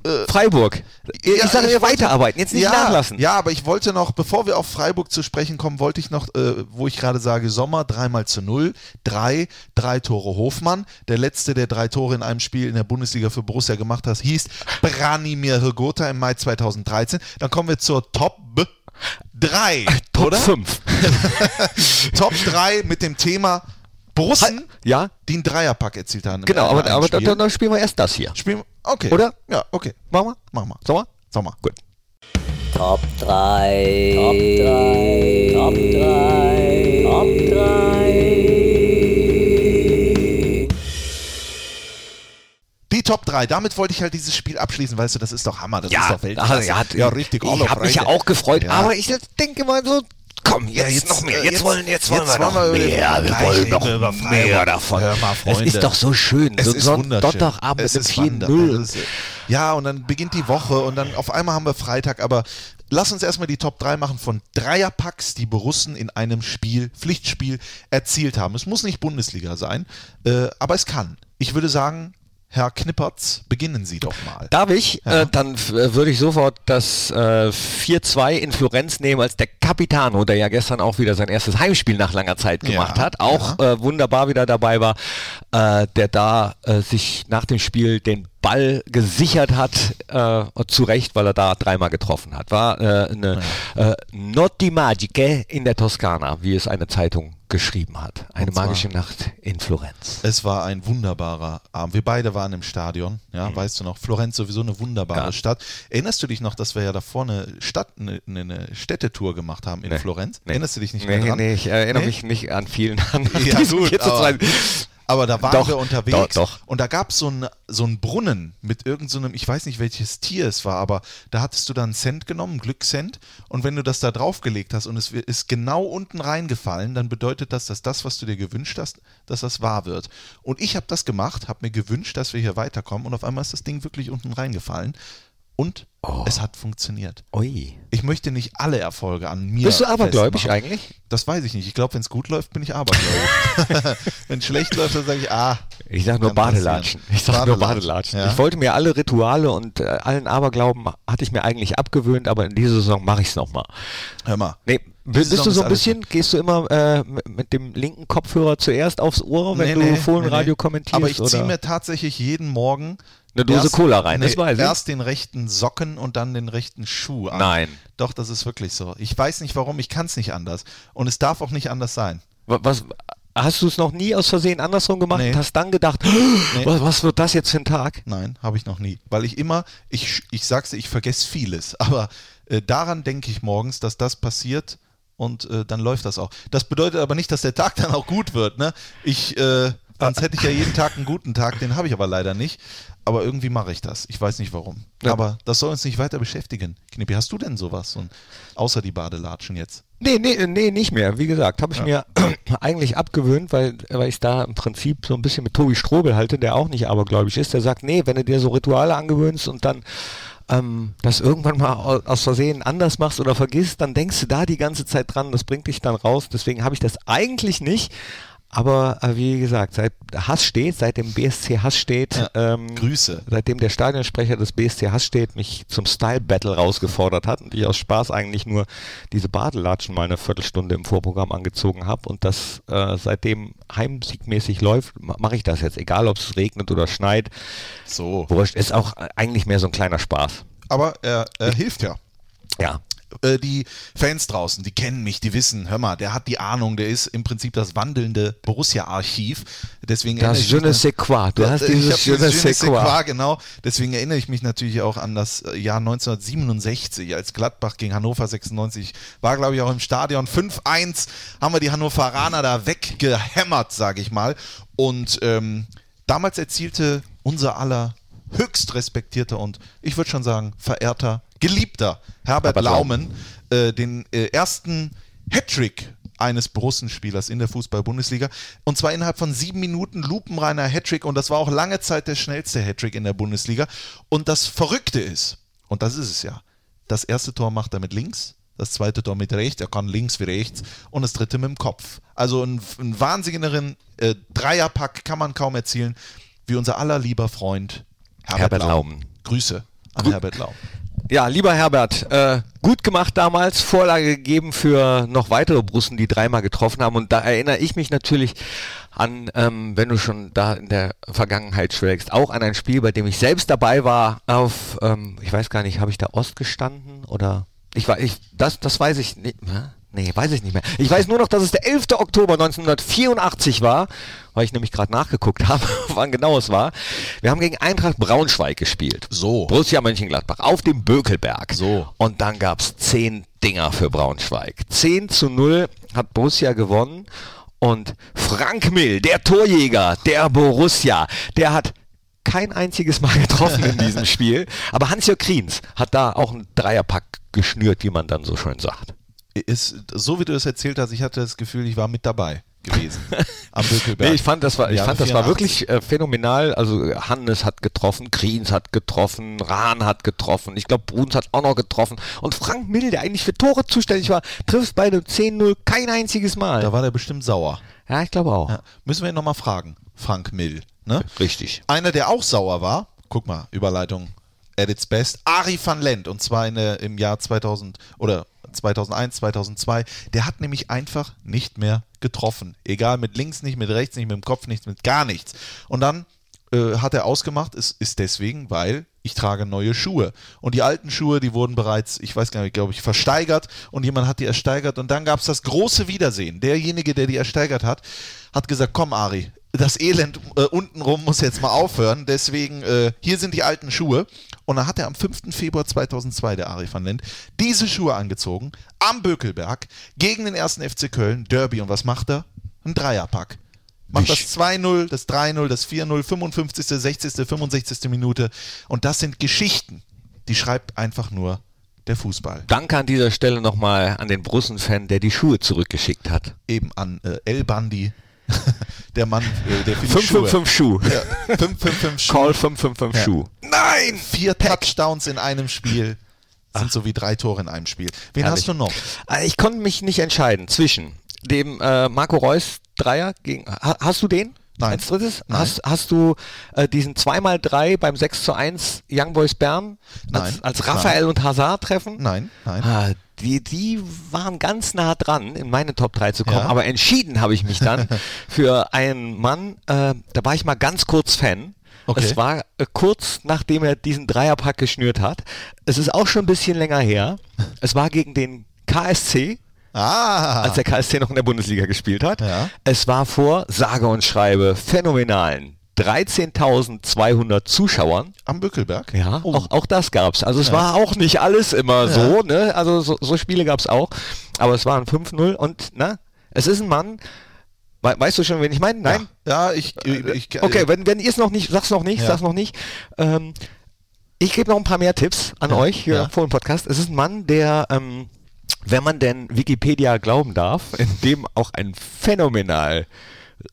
äh, Freiburg. ich Ja, sage, wir weiterarbeiten, jetzt nicht ja, nachlassen. Ja, aber ich wollte noch, bevor wir auf Freiburg zu sprechen kommen, wollte ich noch, äh, wo ich gerade sage, Sommer dreimal zu null, drei, drei Tore Hofmann. Der letzte, der drei Tore in einem Spiel in der Bundesliga für Borussia gemacht hat, hieß Branimir Hrgota im Mai 2013. Dann kommen wir zur Top 3, Top oder? 5. Top 3 mit dem Thema Borussen, Ja, die einen Dreierpack erzielt haben. genau, aber, aber Spiel. dann, dann spielen wir erst das hier. Spielen, okay. Oder? Ja, okay. Machen wir? Mach mal. Sommer? Sommer. Gut. Top 3. Top 3. Top 3. Top 3. Die Top 3, damit wollte ich halt dieses Spiel abschließen, weißt du, das ist doch Hammer, das ist Ja, doch Weltklasse. ja, hat, ja richtig. Ich habe mich ja auch gefreut, Ja. aber ich denke mal so, komm, jetzt, Ja, jetzt, noch mehr. äh, Jetzt, jetzt- wollen, jetzt wollen jetzt wir noch mehr. Wir wollen noch wir über mehr davon. Mal, es ist doch so schön. Es so ist. Sonntagabend es ist dem wander- 4-0. es ist- Ja, und dann beginnt die Woche und dann auf einmal haben wir Freitag, aber lass uns erstmal die Top 3 machen von Dreierpacks, die Borussen in einem Spiel, Pflichtspiel erzielt haben. Es muss nicht Bundesliga sein, äh, aber es kann. Ich würde sagen, Herr Knippertz, beginnen Sie doch mal. Darf ich? Ja. Äh, dann äh, würde ich sofort das äh, 4-2 in Florenz nehmen, als der Capitano, der ja gestern auch wieder sein erstes Heimspiel nach langer Zeit gemacht Ja, hat, auch äh, wunderbar wieder dabei war, äh, der da äh, sich nach dem Spiel den Ball gesichert hat, äh, zu Recht, weil er da dreimal getroffen hat. War äh, eine äh, Notti Magiche in der Toskana, wie es eine Zeitung geschrieben hat. Eine zwar- magische Nacht in Florenz. Es war ein wunderbarer Abend. Wir beide waren im Stadion, ja, weißt du noch, Florenz sowieso eine wunderbare Mhm. Ja. Stadt. Erinnerst du dich noch, dass wir ja davor eine Stadt, eine, eine Städtetour gemacht haben in Nee. Florenz? Nee. Erinnerst du dich nicht Nee, mehr dran? nee, ich erinnere Nee? mich nicht an vielen an Ja, gut, 4 zu aber, 2. aber da waren Doch, wir unterwegs doch, doch. und da gab so es so einen Brunnen mit irgendeinem, so ich weiß nicht welches Tier es war, aber da hattest du dann einen Cent genommen, einen Glückscent und wenn du das da draufgelegt hast und es ist genau unten reingefallen, dann bedeutet das, dass das, was du dir gewünscht hast, dass das wahr wird. Und ich habe das gemacht, habe mir gewünscht, dass wir hier weiterkommen und auf einmal ist das Ding wirklich unten reingefallen und Oh. es hat funktioniert. Ui. Ich möchte nicht alle Erfolge an mir Bist du festmachen. eigentlich? Das weiß ich nicht. Ich glaube, wenn es gut läuft, bin ich abergläubisch. wenn es schlecht läuft, dann sage ich, ah. Ich sag nur. Badelatschen. Ich sag nur Badelatschen. Ja. Ich wollte mir alle Rituale und äh, allen Aberglauben hatte ich mir eigentlich abgewöhnt, aber in dieser Saison mache ich es nochmal. Hör mal. Nee, bist Saison du so ein bisschen, gehst du immer äh, mit, dem linken Kopfhörer zuerst aufs Ohr, wenn Nee, du nee, Fohlenradio nee, kommentierst? Aber ich ziehe mir tatsächlich jeden Morgen Eine Dose Cola rein, das nee, weiß ich. Erst den rechten Socken und dann den rechten Schuh an. Nein. Doch, das ist wirklich so. Ich weiß nicht warum, ich kann es nicht anders. Und es darf auch nicht anders sein. Wa- Was, hast du es noch nie aus Versehen andersrum gemacht Nee. und hast dann gedacht, was, was wird das jetzt für ein Tag? Nein, habe ich noch nie. Weil ich immer, ich, ich sag's dir, ich vergesse vieles. Aber äh, daran denke ich morgens, dass das passiert und äh, dann läuft das auch. Das bedeutet aber nicht, dass der Tag dann auch gut wird. Ne? Ich, äh, Sonst hätte ich ja jeden Tag einen guten Tag, den habe ich aber leider nicht. Aber irgendwie mache ich das. Ich weiß nicht warum. Ja. Aber das soll uns nicht weiter beschäftigen. Knippi, hast du denn sowas? So ein, außer die Badelatschen jetzt? Nee, nee, nee, nicht mehr. Wie gesagt, habe ich mir eigentlich abgewöhnt, weil, weil ich da im Prinzip so ein bisschen mit Tobi Strobel halte, der auch nicht abergläubisch ist. Der sagt, nee, wenn du dir so Rituale angewöhnst und dann ähm, das irgendwann mal au- aus Versehen anders machst oder vergisst, dann denkst du da die ganze Zeit dran, das bringt dich dann raus. Deswegen habe ich das eigentlich nicht. Aber äh, wie gesagt, seit Hass steht, seit dem BSC Hass steht, Ja. ähm, Grüße. seitdem der Stadionsprecher des BSC Hass steht, mich zum Style Battle rausgefordert hat und ich aus Spaß eigentlich nur diese Badelatschen mal eine Viertelstunde im Vorprogramm angezogen habe und das äh, seitdem heimsiegmäßig läuft, ma- mache ich das jetzt, egal ob es regnet oder schneit. So. Wurscht, ist auch äh, eigentlich mehr so ein kleiner Spaß. Aber er, er hilft ja. Ja. Äh, die Fans draußen, die kennen mich, die wissen, hör mal, der hat die Ahnung, der ist im Prinzip das wandelnde Borussia-Archiv. Deswegen Das je ne sais quoi. Du hast dieses je ne sais quoi. quoi, genau. Deswegen erinnere ich mich natürlich auch an das äh, Jahr 1967, als Gladbach gegen Hannover 96 war, glaube ich, auch im Stadion 5-1, haben wir die Hannoveraner da weggehämmert, sage ich mal. Und ähm, damals erzielte unser aller höchst respektierter und ich würde schon sagen verehrter, geliebter Herbert, Herbert Laumen äh, den äh, ersten Hattrick eines Borussenspielers in der Fußball-Bundesliga. Und zwar innerhalb von sieben Minuten lupenreiner Hattrick. Und das war auch lange Zeit der schnellste Hattrick in der Bundesliga. Und das Verrückte ist, und das ist es ja, das erste Tor macht er mit links, das zweite Tor mit rechts, er kann links wie rechts und das dritte mit dem Kopf. Also einen, einen wahnsinnigeren äh, Dreierpack kann man kaum erzielen, wie unser aller lieber Freund Herbert, Herbert Laumen. Laumen. Grüße an Herbert Laumen. Ja, lieber Herbert, äh, gut gemacht damals, Vorlage gegeben für noch weitere Brussen, die dreimal getroffen haben. Und da erinnere ich mich natürlich an, ähm, wenn du schon da in der Vergangenheit schwelgst, auch an ein Spiel, bei dem ich selbst dabei war, auf, ähm, ich weiß gar nicht, habe ich da Ost gestanden oder ich war, ich, das, das weiß ich nicht. Hä? Nee, weiß ich nicht mehr. Ich weiß nur noch, dass es der 11. Oktober 1984 war, weil ich nämlich gerade nachgeguckt habe, wann genau es war. Wir haben gegen Eintracht Braunschweig gespielt. So. Borussia Mönchengladbach auf dem Bökelberg. So. Und dann gab es zehn Dinger für Braunschweig. 10 zu 0 hat Borussia gewonnen. Und Frank Mill, der Torjäger der Borussia, der hat kein einziges Mal getroffen in diesem Spiel. Aber Hans-Jörg Kriens hat da auch einen Dreierpack geschnürt, wie man dann so schön sagt. Ist, so wie du es erzählt hast, ich hatte das Gefühl, ich war mit dabei gewesen am Bökelberg. Nee, ich fand, das war, ich fand, das war 84. wirklich äh, phänomenal. Also Hannes hat getroffen, Kriens hat getroffen, Rahn hat getroffen, ich glaube Bruns hat auch noch getroffen. Und Frank Mill, der eigentlich für Tore zuständig war, trifft bei dem 10-0 kein einziges Mal. Da war der bestimmt sauer. ja, ich glaube auch. Ja. Müssen wir ihn nochmal fragen, Frank Mill. Ne? Richtig. Einer, der auch sauer war, guck mal, Überleitung at its best, Ari van Lent, und zwar in, im Jahr 2000 oder 2001, 2002, der hat nämlich einfach nicht mehr getroffen. Egal, mit links nicht, mit rechts nicht, mit dem Kopf nicht, mit gar nichts. Und dann äh, hat er ausgemacht, es ist deswegen, weil ich trage neue Schuhe. Und die alten Schuhe, die wurden bereits, ich weiß gar nicht, glaube ich, versteigert und jemand hat die ersteigert und dann gab es das große Wiedersehen. Derjenige, der die ersteigert hat, hat gesagt, komm Ari, das Elend äh, untenrum muss jetzt mal aufhören, deswegen äh, hier sind die alten Schuhe. Und dann hat er am 5. Februar 2002, der Ari van Lent, diese Schuhe angezogen, am Bökelberg, gegen den ersten FC Köln, Derby. Und was macht er? Ein Dreierpack. Macht das 2-0, das 3-0, das 4-0, 55., 60., 65. Minute. Und das sind Geschichten, die schreibt einfach nur der Fußball. Danke an dieser Stelle nochmal an den Brussen-Fan, der die Schuhe zurückgeschickt hat. Eben an äh, El Bandi, der Mann, äh, der für die Schuhe. 555 Schuh. Ja, 555 Schuhe. Call 555 Ja. Schuh. Nein! Vier Touchdowns in einem Spiel sind so wie drei Tore in einem Spiel. Wen Herrlich. hast du noch? Äh, Ich konnte mich nicht entscheiden zwischen dem äh, Marco Reus Dreier gegen. Ha, hast du den? Nein. Als drittes? Nein. Hast, hast du äh, diesen 2x3 beim 6 zu 1 Young Boys Bern als, Nein. als Raphael und Hazard treffen? Nein, nein. Ah, die, die waren ganz nah dran, in meine Top 3 zu kommen, Ja. aber entschieden habe ich mich dann für einen Mann, äh, da war ich mal ganz kurz Fan. Okay. Es war äh, kurz nachdem er diesen Dreierpack geschnürt hat. Es ist auch schon ein bisschen länger her. Es war gegen den KSC, Ah, als der KSC noch in der Bundesliga gespielt hat. Ja. Es war vor, sage und schreibe, phänomenalen 13.200 Zuschauern. am Bückelberg. Ja, Oh. auch, auch das gab's. Also es war auch nicht alles immer so, ne? Also so, so Spiele gab's auch. Aber es waren 5-0 und na, es ist ein Mann, We weißt du schon, wen ich meine? Nein? Ja, ja ich, ich, Okay, wenn, wenn ihr es noch nicht, sag's noch nicht, Ja. sag's noch nicht. Ähm, ich gebe noch ein paar mehr Tipps an Ja, euch hier ja. vor dem Podcast. Es ist ein Mann, der, ähm, wenn man denn Wikipedia glauben darf, in dem auch ein phänomenal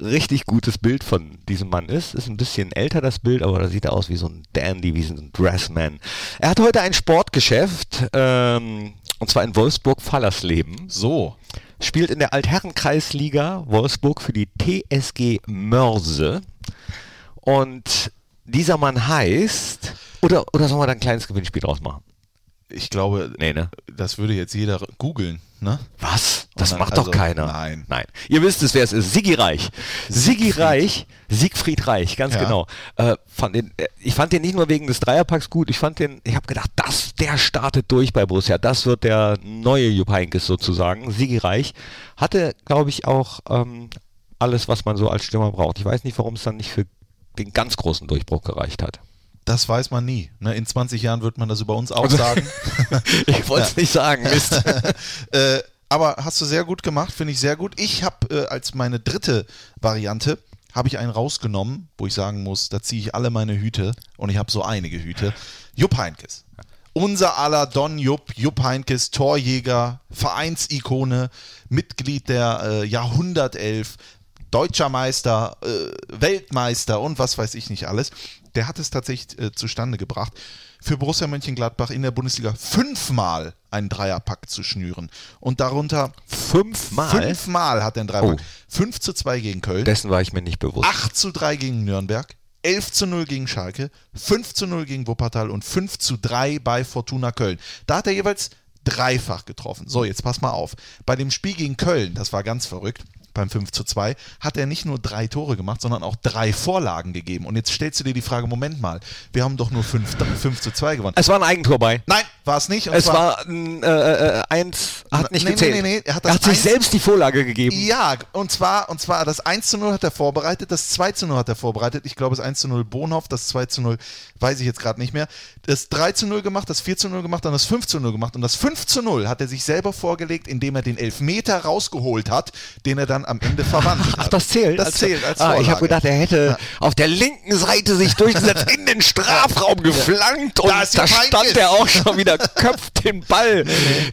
richtig gutes Bild von diesem Mann ist. Ist ein bisschen älter das Bild, aber da sieht er aus wie so ein Dandy, wie so ein Dressman. Er hat heute ein Sportgeschäft, ähm, und zwar in Wolfsburg-Fallersleben so. spielt in der Altherrenkreisliga Wolfsburg für die TSG Mörse. Und dieser Mann heißt. Oder, oder sollen wir da ein kleines Gewinnspiel draus machen? Ich glaube, Nee, ne? das würde jetzt jeder googeln, ne? Was? Das dann- macht doch also, keiner. nein. Nein. Ihr wisst es, wer es ist. Sigi Reich. Sigi Reich, Siegfried Reich, ganz Ja. genau. Äh, fand den, äh, ich fand den nicht nur wegen des Dreierpacks gut, ich fand den, ich habe gedacht, das, der startet durch bei Borussia. Das wird der neue Jupp Heynckes sozusagen. Sigi Reich hatte, glaube ich, auch ähm, alles, was man so als Stürmer braucht. Ich weiß nicht, warum es dann nicht für den ganz großen Durchbruch gereicht hat. Das weiß man nie. Ne? In 20 Jahren wird man das über uns auch Also- sagen. Ich wollte es nicht sagen, Mist. äh, aber hast du sehr gut gemacht, finde ich sehr gut. Ich habe äh, als meine dritte Variante habe ich einen rausgenommen, wo ich sagen muss, da ziehe ich alle meine Hüte und ich habe so einige Hüte. Jupp Heinkes. Unser aller Don Jupp, Jupp Heinkes, Torjäger, Vereinsikone, Mitglied der äh, Jahrhundertelf, deutscher Meister, äh, Weltmeister und was weiß ich nicht alles. Der hat es tatsächlich äh, zustande gebracht, für Borussia Mönchengladbach in der Bundesliga fünfmal einen Dreierpack zu schnüren. Und darunter Fünfmal? fünfmal hat er einen Dreierpack. Oh. 5 zu 2 gegen Köln, Dessen war ich mir nicht bewusst. 8 zu 3 gegen Nürnberg, 11 zu 0 gegen Schalke, 5 zu 0 gegen Wuppertal und 5 zu 3 bei Fortuna Köln. Da hat er jeweils dreifach getroffen. So, jetzt pass mal auf. Bei dem Spiel gegen Köln, das war ganz verrückt, beim 5 zu 2, hat er nicht nur drei Tore gemacht, sondern auch drei Vorlagen gegeben. Und jetzt stellst du dir die Frage, Moment mal, wir haben doch nur 5, 5 zu 2 gewonnen. Es war ein Eigentor bei. Nein, war es nicht. Und Es zwar- war ein, äh, äh, eins, hat nicht Nee, nee, gezählt. nee, nee, er hat das sich eins- selbst die Vorlage gegeben. Ja, und zwar, und zwar das 1 zu 0 hat er vorbereitet, das 2 zu 0 hat er vorbereitet. Ich glaube, das 1 zu 0 Bonhoff, das 2 zu 0 weiß ich jetzt gerade nicht mehr. Das 3 zu 0 gemacht, das 4 zu 0 gemacht, dann das 5 zu 0 gemacht. Und das 5 zu 0 hat er sich selber vorgelegt, indem er den Elfmeter rausgeholt hat, den er dann am Ende verwandelt Ach, das zählt. Das als, zählt als ah, Ich habe gedacht, er hätte auf der linken Seite sich durchgesetzt, in den Strafraum geflankt und Da da stand er auch schon wieder, köpft den Ball,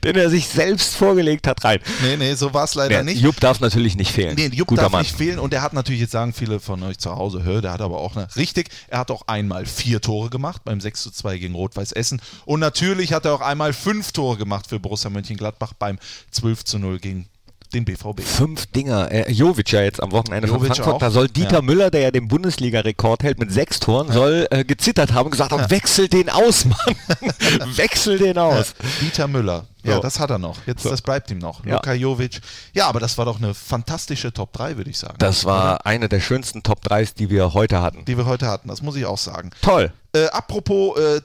den er sich selbst vorgelegt hat, rein. Nee, nee, so war es leider Ja, nicht. Jupp darf natürlich nicht fehlen. Nee, Jupp Guter darf Mann. nicht fehlen und er hat natürlich, jetzt sagen viele von euch zu Hause, hör, der hat aber auch eine, richtig, er hat auch einmal vier Tore gemacht beim 6 zu 2 gegen Rot-Weiß Essen und natürlich hat er auch einmal fünf Tore gemacht für Borussia Mönchengladbach beim 12 zu 0 gegen den BVB. Fünf Dinger. Äh, Jovic ja jetzt am Wochenende von Jovic Frankfurt. auch. Da soll Dieter Ja. Müller, der ja den Bundesliga-Rekord hält mit sechs Toren, soll äh, gezittert haben und gesagt haben, wechsel den aus, Mann. wechsel den aus. Dieter Müller. Ja, So. das hat er noch. Jetzt, So. das bleibt ihm noch. Ja. Luka Jovic. Ja, aber das war doch eine fantastische Top 3, würde ich sagen. Das war eine der schönsten Top 3s, die wir heute hatten. die wir heute hatten. Das muss ich auch sagen. Toll. Äh, apropos äh, äh,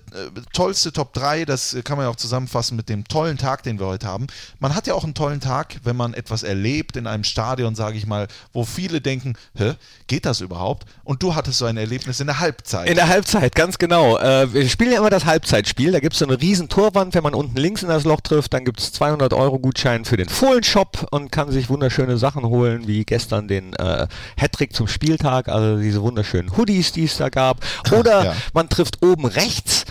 tollste Top 3, das äh, kann man ja auch zusammenfassen mit dem tollen Tag, den wir heute haben. Man hat ja auch einen tollen Tag, wenn man etwas erlebt in einem Stadion, sage ich mal, wo viele denken, Hä, geht das überhaupt? Und du hattest so ein Erlebnis in der Halbzeit. In der Halbzeit, ganz genau. Äh, wir spielen ja immer das Halbzeitspiel. Da gibt es so eine riesen Torwand. Wenn man unten links in das Loch trifft, dann gibt es 200 Euro Gutschein für den Fohlenshop und kann sich wunderschöne Sachen holen, wie gestern den äh, Hattrick zum Spieltag, also diese wunderschönen Hoodies, die es da gab. Oder Ja. man trifft oben rechts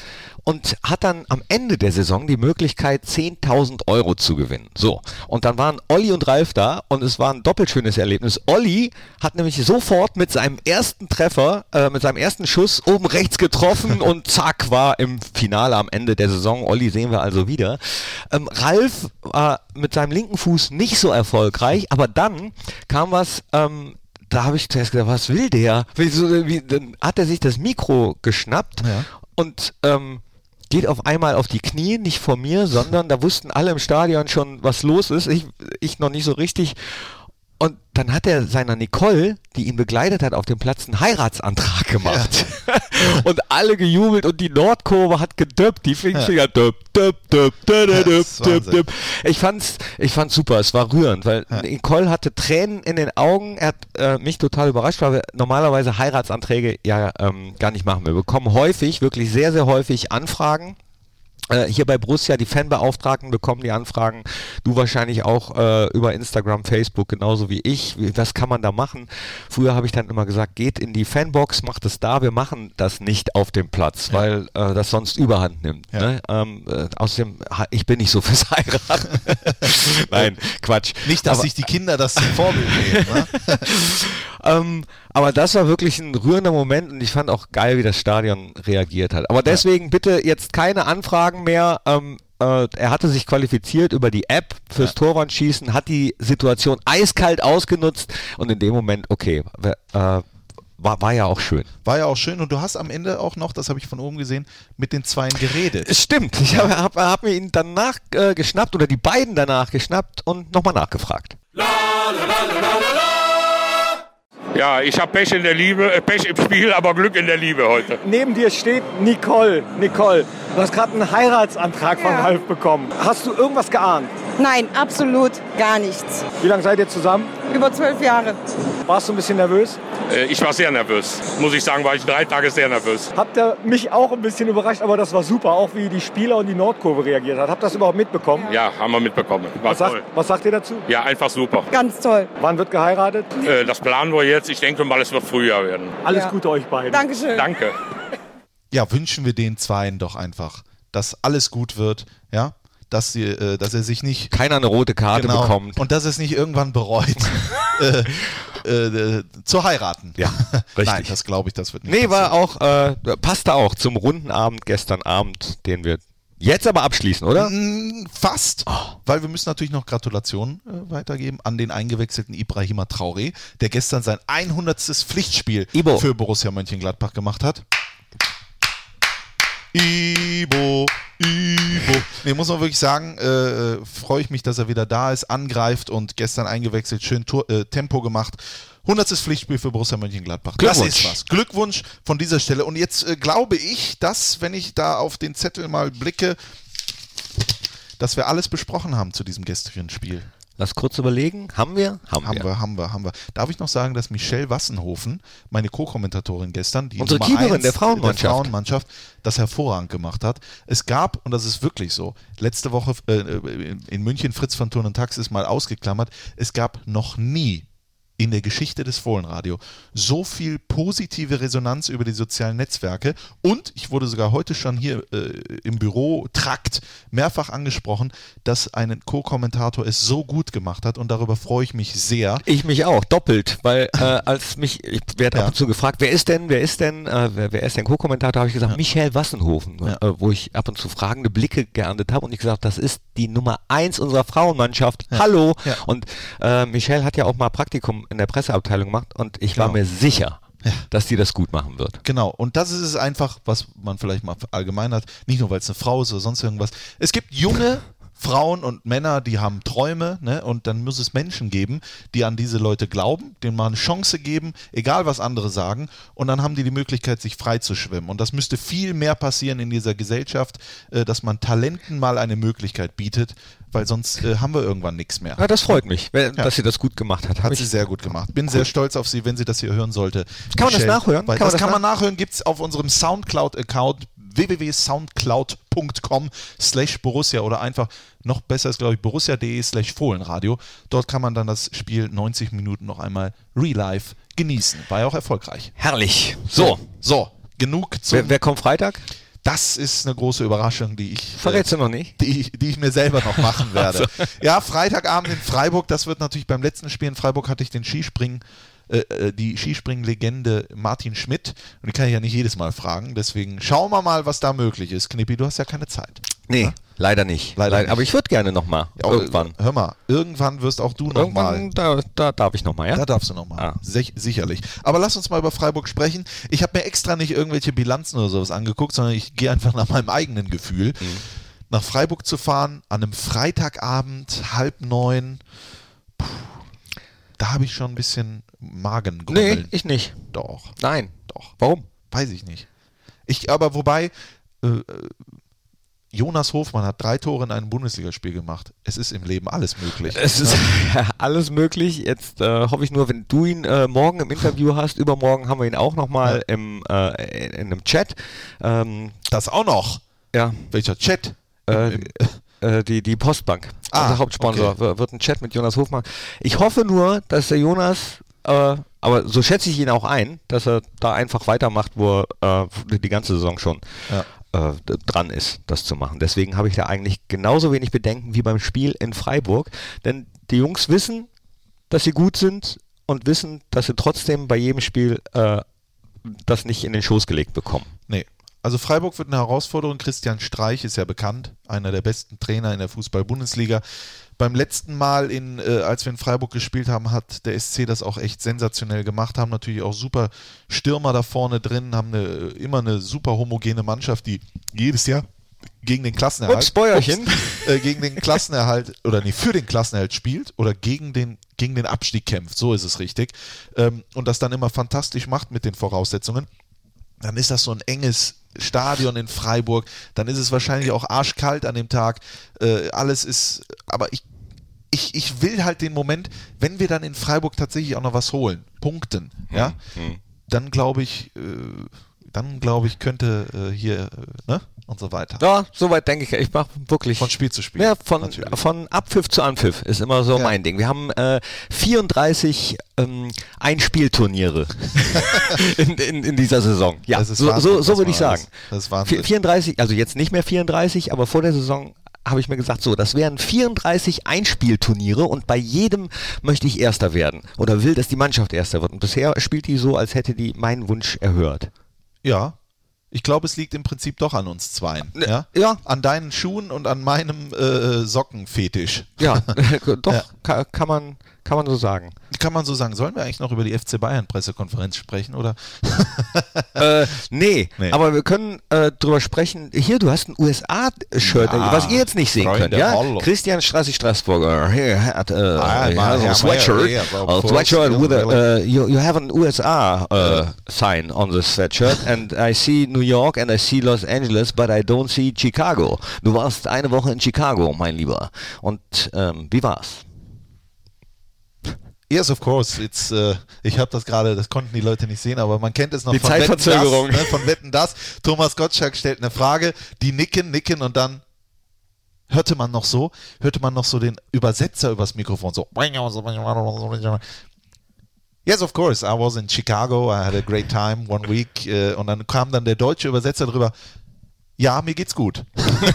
und hat dann am Ende der Saison die Möglichkeit, 10.000 Euro zu gewinnen. So, und dann waren Olli und Ralf da und es war ein doppelt schönes Erlebnis. Olli hat nämlich sofort mit seinem ersten Treffer, äh, mit seinem ersten Schuss oben rechts getroffen und zack, war im Finale am Ende der Saison. Olli sehen wir also wieder. Ähm, Ralf war mit seinem linken Fuß nicht so erfolgreich, aber dann kam was, ähm, da habe ich zuerst gedacht, was will der? Wieso, wie, dann hat er sich das Mikro geschnappt Ja. und ähm, geht auf einmal auf die Knie, nicht vor mir, sondern da wussten alle im Stadion schon, was los ist. Ich, ich noch nicht so richtig. Und dann hat er seiner Nicole, die ihn begleitet hat, auf dem Platz einen Heiratsantrag gemacht. und alle gejubelt und die Nordkurve hat gedöppt, die Finger döpp, döpp, döpp, döpp, döpp, döpp, döpp. Ich fand's, ich fand's super, es war rührend, weil Nicole hatte Tränen in den Augen, er hat äh, mich total überrascht, weil wir normalerweise Heiratsanträge ja ähm, gar nicht machen. Wir bekommen häufig, wirklich sehr, sehr häufig Anfragen Äh, hier bei Borussia, die Fanbeauftragten bekommen die Anfragen, du wahrscheinlich auch äh, über Instagram, Facebook, genauso wie ich. Was kann man da machen? Früher habe ich dann immer gesagt, geht in die Fanbox, macht es da, wir machen das nicht auf dem Platz, weil äh, das sonst überhand nimmt. Ja. Ne? Ähm, äh, außerdem, ich bin nicht so fürs Heiraten. Nein, Quatsch. Nicht, dass Aber- sich die Kinder das zum Vorbild nehmen. Ne? ähm, aber das war wirklich ein rührender Moment und ich fand auch geil, wie das Stadion reagiert hat. Aber deswegen bitte jetzt keine Anfragen mehr. Ähm, äh, er hatte sich qualifiziert über die App fürs Torwandschießen, hat die Situation eiskalt ausgenutzt und in dem Moment, okay, äh, war, war ja auch schön. War ja auch schön und du hast am Ende auch noch, das habe ich von oben gesehen, mit den Zweien geredet. Es stimmt, ich habe hab, hab mir ihn danach äh, geschnappt oder die beiden danach geschnappt und nochmal nachgefragt. Ja, ich habe Pech in der Liebe, äh, Pech im Spiel, aber Glück in der Liebe heute. Neben dir steht Nicole. Nicole, du hast gerade einen Heiratsantrag von Ja. Ralf bekommen. Hast du irgendwas geahnt? Nein, absolut gar nichts. Wie lange seid ihr zusammen? Über zwölf Jahre. Warst du ein bisschen nervös? Äh, ich war sehr nervös. Muss ich sagen, war ich drei Tage sehr nervös. Habt ihr mich auch ein bisschen überrascht, aber das war super, auch wie die Spieler und die Nordkurve reagiert hat. Habt ihr das überhaupt mitbekommen? Ja, haben wir mitbekommen. War Was, sagt, toll. was sagt ihr dazu? Ja, einfach super. Ganz toll. Wann wird geheiratet? Äh, das planen wir jetzt. Ich denke mal, es wird Frühjahr werden. Alles Ja. Gute euch beiden. Dankeschön. Danke. Ja, wünschen wir den Zweien doch einfach, dass alles gut wird, ja, dass, sie, äh, dass er sich nicht Keiner eine rote Karte genau, bekommt. und dass er es nicht irgendwann bereut, äh, äh, zu heiraten. Ja, richtig. Nein, das glaube ich, das wird nicht Nee, war passieren. auch, äh, passte auch zum runden Abend gestern Abend, den wir jetzt aber abschließen, oder? Mm, Fast, weil wir müssen natürlich noch Gratulationen äh, weitergeben an den eingewechselten Ibrahima Traoré, der gestern sein 100. Pflichtspiel Ibo. für Borussia Mönchengladbach gemacht hat. Ibo, Ibo. Nee, muss man wirklich sagen, äh, äh, freue ich mich, dass er wieder da ist, angreift und gestern eingewechselt, schön Tor, äh, Tempo gemacht. 100. Pflichtspiel für Borussia Mönchengladbach. Das ist was. Glückwunsch von dieser Stelle. Und jetzt äh, glaube ich, dass, wenn ich da auf den Zettel mal blicke, dass wir alles besprochen haben zu diesem gestrigen Spiel. Lass kurz überlegen. Haben wir? Haben, Haben wir. wir, haben wir, haben wir. Darf ich noch sagen, dass Michelle Wassenhofen, meine Co-Kommentatorin gestern, die Unsere Nummer Keeperin der Frauenmannschaft. der Frauenmannschaft, das hervorragend gemacht hat. Es gab, und das ist wirklich so, letzte Woche äh, in- München, Fritz von Turn und Tax ist mal ausgeklammert, es gab noch nie in der Geschichte des Fohlenradio so viel positive Resonanz über die sozialen Netzwerke und ich wurde sogar heute schon hier äh, im Büro Trakt mehrfach angesprochen, dass ein Co-Kommentator es so gut gemacht hat und darüber freue ich mich sehr. Ich mich auch, doppelt, weil äh, als mich, ich werde Ja. ab und zu gefragt, wer ist denn, wer ist denn, äh, wer, wer ist denn Co-Kommentator, habe ich gesagt, Michael Wassenhofen, Ja. äh, wo ich ab und zu fragende Blicke geerntet habe und ich gesagt, das ist die Nummer eins unserer Frauenmannschaft. Hallo. Ja. Und äh, Michelle hat ja auch mal Praktikum in der Presseabteilung gemacht und ich war Genau. mir sicher, dass die das gut machen wird. Genau, und das ist es einfach, was man vielleicht mal allgemein hat, nicht nur weil es eine Frau ist oder sonst irgendwas. Es gibt junge Frauen und Männer, die haben Träume, ne? Und dann muss es Menschen geben, die an diese Leute glauben, denen mal eine Chance geben, egal was andere sagen, und dann haben die die Möglichkeit, sich frei zu schwimmen. Und das müsste viel mehr passieren in dieser Gesellschaft, äh, dass man Talenten mal eine Möglichkeit bietet, weil sonst äh, haben wir irgendwann nichts mehr. Ja, das freut mich, wenn, dass sie das gut gemacht hat. Hat sie sehr gut gemacht. Bin sehr stolz auf sie, wenn sie das hier hören sollte. Kann man das nachhören? Kann man das das kann man nachhören, gibt es auf unserem Soundcloud-Account www.soundcloud.com slash Borussia oder einfach noch besser ist, glaube ich, borussia.de slash Fohlenradio. Dort kann man dann das Spiel 90 Minuten noch einmal real life genießen. War ja auch erfolgreich. Herrlich. So, So, genug zum... wer, wer kommt Freitag? Das ist eine große Überraschung, die ich... Verrätst du noch nicht? die, ich- die ich mir selber noch machen werde. Ja, Freitagabend in Freiburg, das wird natürlich beim letzten Spiel in Freiburg hatte ich den Skispringen, äh, äh, die Skispringen-Legende Martin Schmidt. Und die kann ich ja nicht jedes Mal fragen. Deswegen schauen wir mal, was da möglich ist. Knippi, du hast ja keine Zeit. Nee, leider nicht. Leider nicht. Aber ich würde gerne nochmal. Ja, Irgendwann. Hör mal, irgendwann wirst auch du nochmal. Da, da darf ich nochmal, ja? Da darfst du nochmal. Ah. Sich, sicherlich. Aber lass uns mal über Freiburg sprechen. Ich habe mir extra nicht irgendwelche Bilanzen oder sowas angeguckt, sondern ich gehe einfach nach meinem eigenen Gefühl. Mhm. Nach Freiburg zu fahren, an einem Freitagabend, halb neun, puh, da habe ich schon ein bisschen Nee, Magengrummeln. ich nicht. Doch, Nein. doch. Warum? Weiß ich nicht. Ich, aber wobei, äh, äh, Jonas Hofmann hat drei Tore in einem Bundesligaspiel gemacht. Es ist im Leben alles möglich. Es ist alles möglich. Jetzt äh, hoffe ich nur, wenn du ihn äh, morgen im Interview hast, übermorgen haben wir ihn auch nochmal im, äh, in, in einem Chat. Ähm, Das auch noch. ja, Welcher Chat? Äh, äh, die, die Postbank, Ah, unser Hauptsponsor, okay. wird ein Chat mit Jonas Hofmann. Ich hoffe nur, dass der Jonas, äh, aber so schätze ich ihn auch ein, dass er da einfach weitermacht, wo er äh, die ganze Saison schon äh, dran ist, das zu machen. Deswegen habe ich da eigentlich genauso wenig Bedenken wie beim Spiel in Freiburg, denn die Jungs wissen, dass sie gut sind und wissen, dass sie trotzdem bei jedem Spiel äh, das nicht in den Schoß gelegt bekommen. Nee. Also Freiburg wird eine Herausforderung. Christian Streich ist ja bekannt, einer der besten Trainer in der Fußball-Bundesliga. Beim letzten Mal, in, äh, als wir in Freiburg gespielt haben, hat der SC das auch echt sensationell gemacht, haben natürlich auch super Stürmer da vorne drin, haben eine, immer eine super homogene Mannschaft, die jedes Jahr gegen den Klassenerhalt, Ups, Bäuerchen. Ups, äh, gegen den Klassenerhalt oder nee, für den Klassenerhalt spielt oder gegen den, gegen den Abstieg kämpft, so ist es richtig. Ähm, und das dann immer fantastisch macht mit den Voraussetzungen dann ist das so ein enges Stadion in Freiburg, dann ist es wahrscheinlich auch arschkalt an dem Tag, äh, alles ist, aber ich, ich, ich will halt den Moment, wenn wir dann in Freiburg tatsächlich auch noch was holen, punkten, ja, dann glaube ich, äh, dann glaube ich, könnte äh, hier, äh, ne, und so weiter. Ja, soweit denke ich. Ich mache wirklich. Von Spiel zu Spiel. Ja, von, natürlich. von Abpfiff zu Anpfiff ist immer so Ja. mein Ding. Wir haben äh, 34 ähm, Einspielturniere in, in, in dieser Saison. Ja, so, Wahnsinn, so, so was würde ich sagen. das ist Wahnsinn. Vi- 34, also jetzt nicht mehr 34, aber vor der Saison habe ich mir gesagt, so, das wären 34 Einspielturniere und bei jedem möchte ich Erster werden oder will, dass die Mannschaft Erster wird. Und bisher spielt die so, als hätte die meinen Wunsch erhört. Ja. Ich glaube, es liegt im Prinzip doch an uns zweien. Ja? ja. An deinen Schuhen und an meinem äh, Sockenfetisch. Ja, doch, Ja. Kann, kann, man, kann man so sagen. Kann man so sagen. Sollen wir eigentlich noch über die FC Bayern Pressekonferenz sprechen oder? äh, nee, Nee. aber wir können äh, drüber sprechen. Hier, du hast ein USA-Shirt, Ja, was ihr jetzt nicht sehen Freunde, könnt. Ja? hallo. Christian Strassi Straßburger here hat uh, Ah, he man, has ja, a sweatshirt, yeah, a sweatshirt with a, uh, you, you have an USA uh, sign on the sweatshirt and I see New York and I see Los Angeles, but I don't see Chicago. Du warst eine Woche in Chicago, mein Lieber. Und ähm, wie war's? Yes, of course. It's, äh, ich habe das gerade, das konnten die Leute nicht sehen, aber man kennt es noch Die von Zeitverzögerung. Wetten, das, ne, von Wetten das. Thomas Gottschalk stellt eine Frage, die nicken, nicken und dann hörte man noch so, hörte man noch so den Übersetzer übers Mikrofon so. Yes, of course. I was in Chicago. I had a great time, one week. Äh, und dann kam dann der deutsche Übersetzer drüber. Ja, mir geht's gut.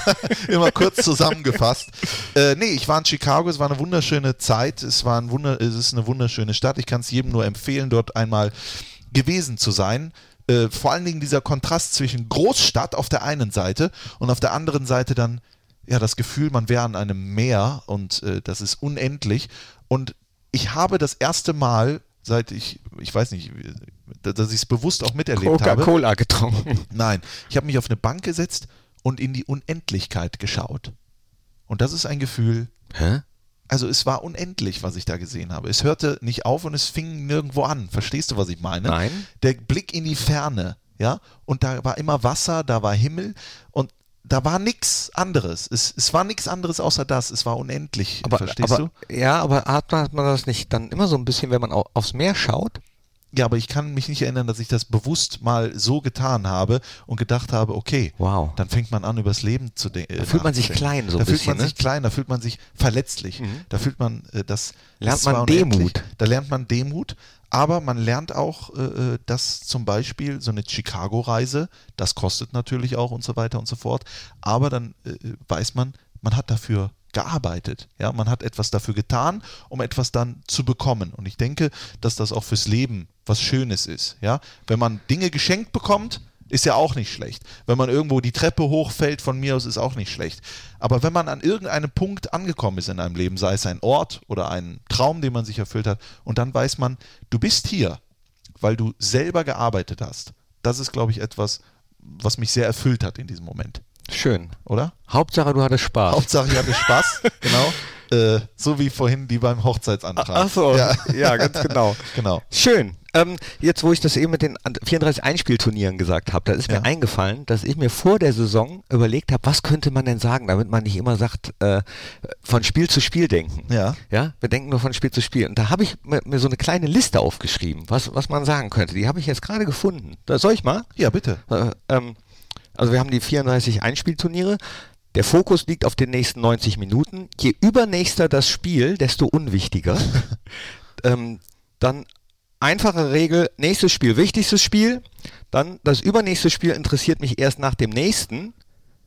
Immer kurz zusammengefasst. Äh, nee, ich war in Chicago, es war eine wunderschöne Zeit, es, war ein Wunder, es ist eine wunderschöne Stadt. Ich kann es jedem nur empfehlen, dort einmal gewesen zu sein. Äh, vor allen Dingen dieser Kontrast zwischen Großstadt auf der einen Seite und auf der anderen Seite dann ja das Gefühl, man wäre an einem Meer und äh, das ist unendlich. Und ich habe das erste Mal, seit ich, ich weiß nicht, dass ich es bewusst auch miterlebt habe. Coca-Cola getrunken. Nein, ich habe mich auf eine Bank gesetzt und in die Unendlichkeit geschaut. Und das ist ein Gefühl, Hä? also es war unendlich, was ich da gesehen habe. Es hörte nicht auf und es fing nirgendwo an. Verstehst du, was ich meine? Nein. Der Blick in die Ferne, ja, und da war immer Wasser, da war Himmel und da war nichts anderes. Es, es war nichts anderes außer das. Es war unendlich. Aber, Verstehst aber, du? Ja, aber hat man, hat man das nicht dann immer so ein bisschen, wenn man au- aufs Meer schaut? Ja, aber ich kann mich nicht erinnern, dass ich das bewusst mal so getan habe und gedacht habe, okay, Wow. dann fängt man an, übers Leben zu denken. Da fühlt man sich klein so Da ein fühlt bisschen, man ne? Mhm. sich klein, da fühlt man sich verletzlich. Da fühlt man äh, das. Lernt man Demut. Da lernt man Demut, aber man lernt auch, äh, äh, dass zum Beispiel so eine Chicago-Reise, das kostet natürlich auch und so weiter und so fort. Aber dann äh, weiß man, man hat dafür gearbeitet. Ja, man hat etwas dafür getan, um etwas dann zu bekommen. Und ich denke, dass das auch fürs Leben was Schönes ist. Ja, wenn man Dinge geschenkt bekommt, ist ja auch nicht schlecht. Wenn man irgendwo die Treppe hochfällt, von mir aus ist auch nicht schlecht. Aber wenn man an irgendeinem Punkt angekommen ist in einem Leben, sei es ein Ort oder ein Traum, den man sich erfüllt hat, und dann weiß man, du bist hier, weil du selber gearbeitet hast. Das ist, glaube ich, etwas, was mich sehr erfüllt hat in diesem Moment. Schön. Oder? Hauptsache, du hattest Spaß. Hauptsache, ich hatte Spaß, genau. Äh, so wie vorhin die beim Hochzeitsantrag. Ach so, ja, ja, ganz genau. genau. Schön. Ähm, jetzt, wo ich das eben mit den an- 34 Einspielturnieren gesagt habe, da ist Ja. mir eingefallen, dass ich mir vor der Saison überlegt habe, was könnte man denn sagen, damit man nicht immer sagt, äh, von Spiel zu Spiel denken. Ja. Ja, wir denken nur von Spiel zu Spiel. Und da habe ich mir, mir so eine kleine Liste aufgeschrieben, was, was man sagen könnte. Die habe ich jetzt gerade gefunden. Da soll ich mal? Ja, bitte. Äh, ähm, also wir haben die 34 Einspielturniere, Der Fokus liegt auf den nächsten 90 Minuten. Je übernächster das Spiel, desto unwichtiger. ähm, dann einfache Regel, nächstes Spiel, wichtigstes Spiel. Dann das übernächste Spiel interessiert mich erst nach dem nächsten.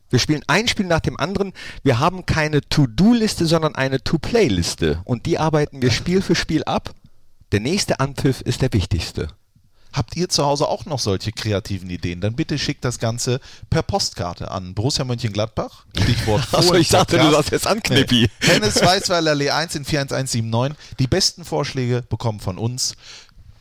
Wir spielen ein Spiel nach dem anderen. Wir haben keine To-Do-Liste, sondern eine To-Play-Liste. Und die arbeiten wir Spiel für Spiel ab. Der nächste Anpfiff ist der wichtigste. Habt ihr zu Hause auch noch solche kreativen Ideen? Dann bitte schickt das Ganze per Postkarte an Borussia Mönchengladbach. Stichwort Achso, ich dachte, du sagst jetzt an Knippi. Nee. Hennes Weißweiler Allee 1 in 41179. Die besten Vorschläge bekommen von uns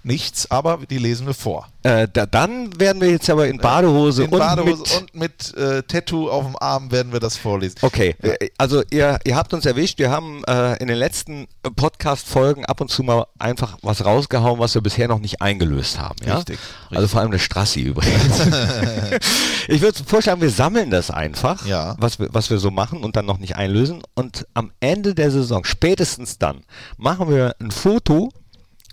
nichts, aber die lesen wir vor. Äh, da, dann werden wir jetzt aber in Badehose, in und, Badehose mit und mit äh, Tattoo auf dem Arm werden wir das vorlesen. Okay, äh, also ihr, ihr habt uns erwischt. Wir haben äh, in den letzten Podcast-Folgen ab und zu mal einfach was rausgehauen, was wir bisher noch nicht eingelöst haben. Ja? Richtig, Also vor allem der Strassi übrigens. ich würde vorschlagen, wir sammeln das einfach, Ja. was, wir, was wir so machen und dann noch nicht einlösen. Und am Ende der Saison, spätestens dann, machen wir ein Foto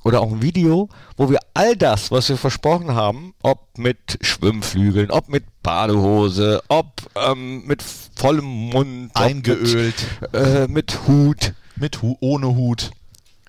oder auch ein Video, wo wir all das, was wir versprochen haben, ob mit Schwimmflügeln, ob mit Badehose, ob ähm, mit vollem Mund, Eingeölt. mit, äh, mit Hut. Mit Hu ohne Hut.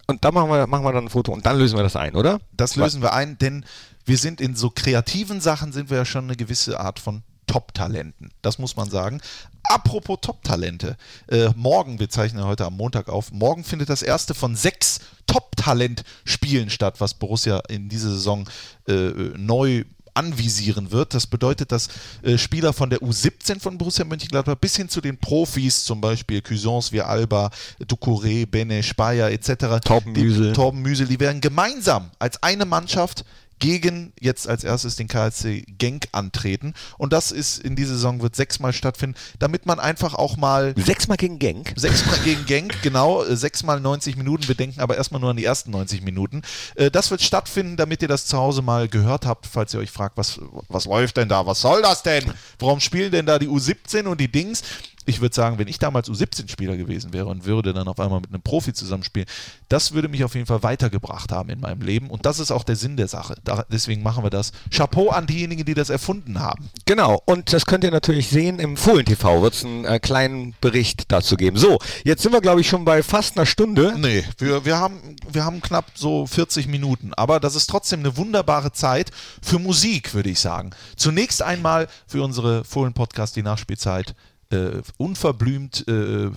Und dann machen wir, machen wir dann ein Foto und dann lösen wir das ein, oder? Das lösen wir ein, denn wir sind in so kreativen Sachen sind wir ja schon eine gewisse Art von Top-Talenten. Das muss man sagen. Apropos Top-Talente. Äh, morgen, wir zeichnen heute am Montag auf, morgen findet das erste von sechs Top-Talent-Spielen statt, was Borussia in dieser Saison äh, neu anvisieren wird. Das bedeutet, dass äh, Spieler von der U17 von Borussia Mönchengladbach bis hin zu den Profis, zum Beispiel Cuisance wie Alba, Ducouré, Bene, Speyer etc., Torben die, Müsel. Torben Müsel, die werden gemeinsam als eine Mannschaft gegen jetzt als erstes den KSC Genk antreten. Und das ist in dieser Saison wird sechsmal stattfinden, damit man einfach auch mal Sechsmal gegen Genk. Sechsmal gegen Genk, genau, äh, sechsmal 90 Minuten. Wir denken aber erstmal nur an die ersten 90 Minuten. Äh, Das wird stattfinden, damit ihr das zu Hause mal gehört habt, falls ihr euch fragt, was, was läuft denn da? Was soll das denn? Warum spielen denn da die U17 und die Dings? Ich würde sagen, wenn ich damals U17-Spieler gewesen wäre und würde dann auf einmal mit einem Profi zusammenspielen, das würde mich auf jeden Fall weitergebracht haben in meinem Leben. Und das ist auch der Sinn der Sache. Da, deswegen machen wir das. Chapeau an diejenigen, die das erfunden haben. Genau, und das könnt ihr natürlich sehen, im Fohlen TV wird es einen äh, kleinen Bericht dazu geben. So, jetzt sind wir, glaube ich, schon bei fast einer Stunde. Nee, wir, wir, haben, wir haben knapp so 40 Minuten, aber das ist trotzdem eine wunderbare Zeit für Musik, würde ich sagen. Zunächst einmal für unsere Fohlen-Podcast, die Nachspielzeit. Äh, unverblümt äh, äh,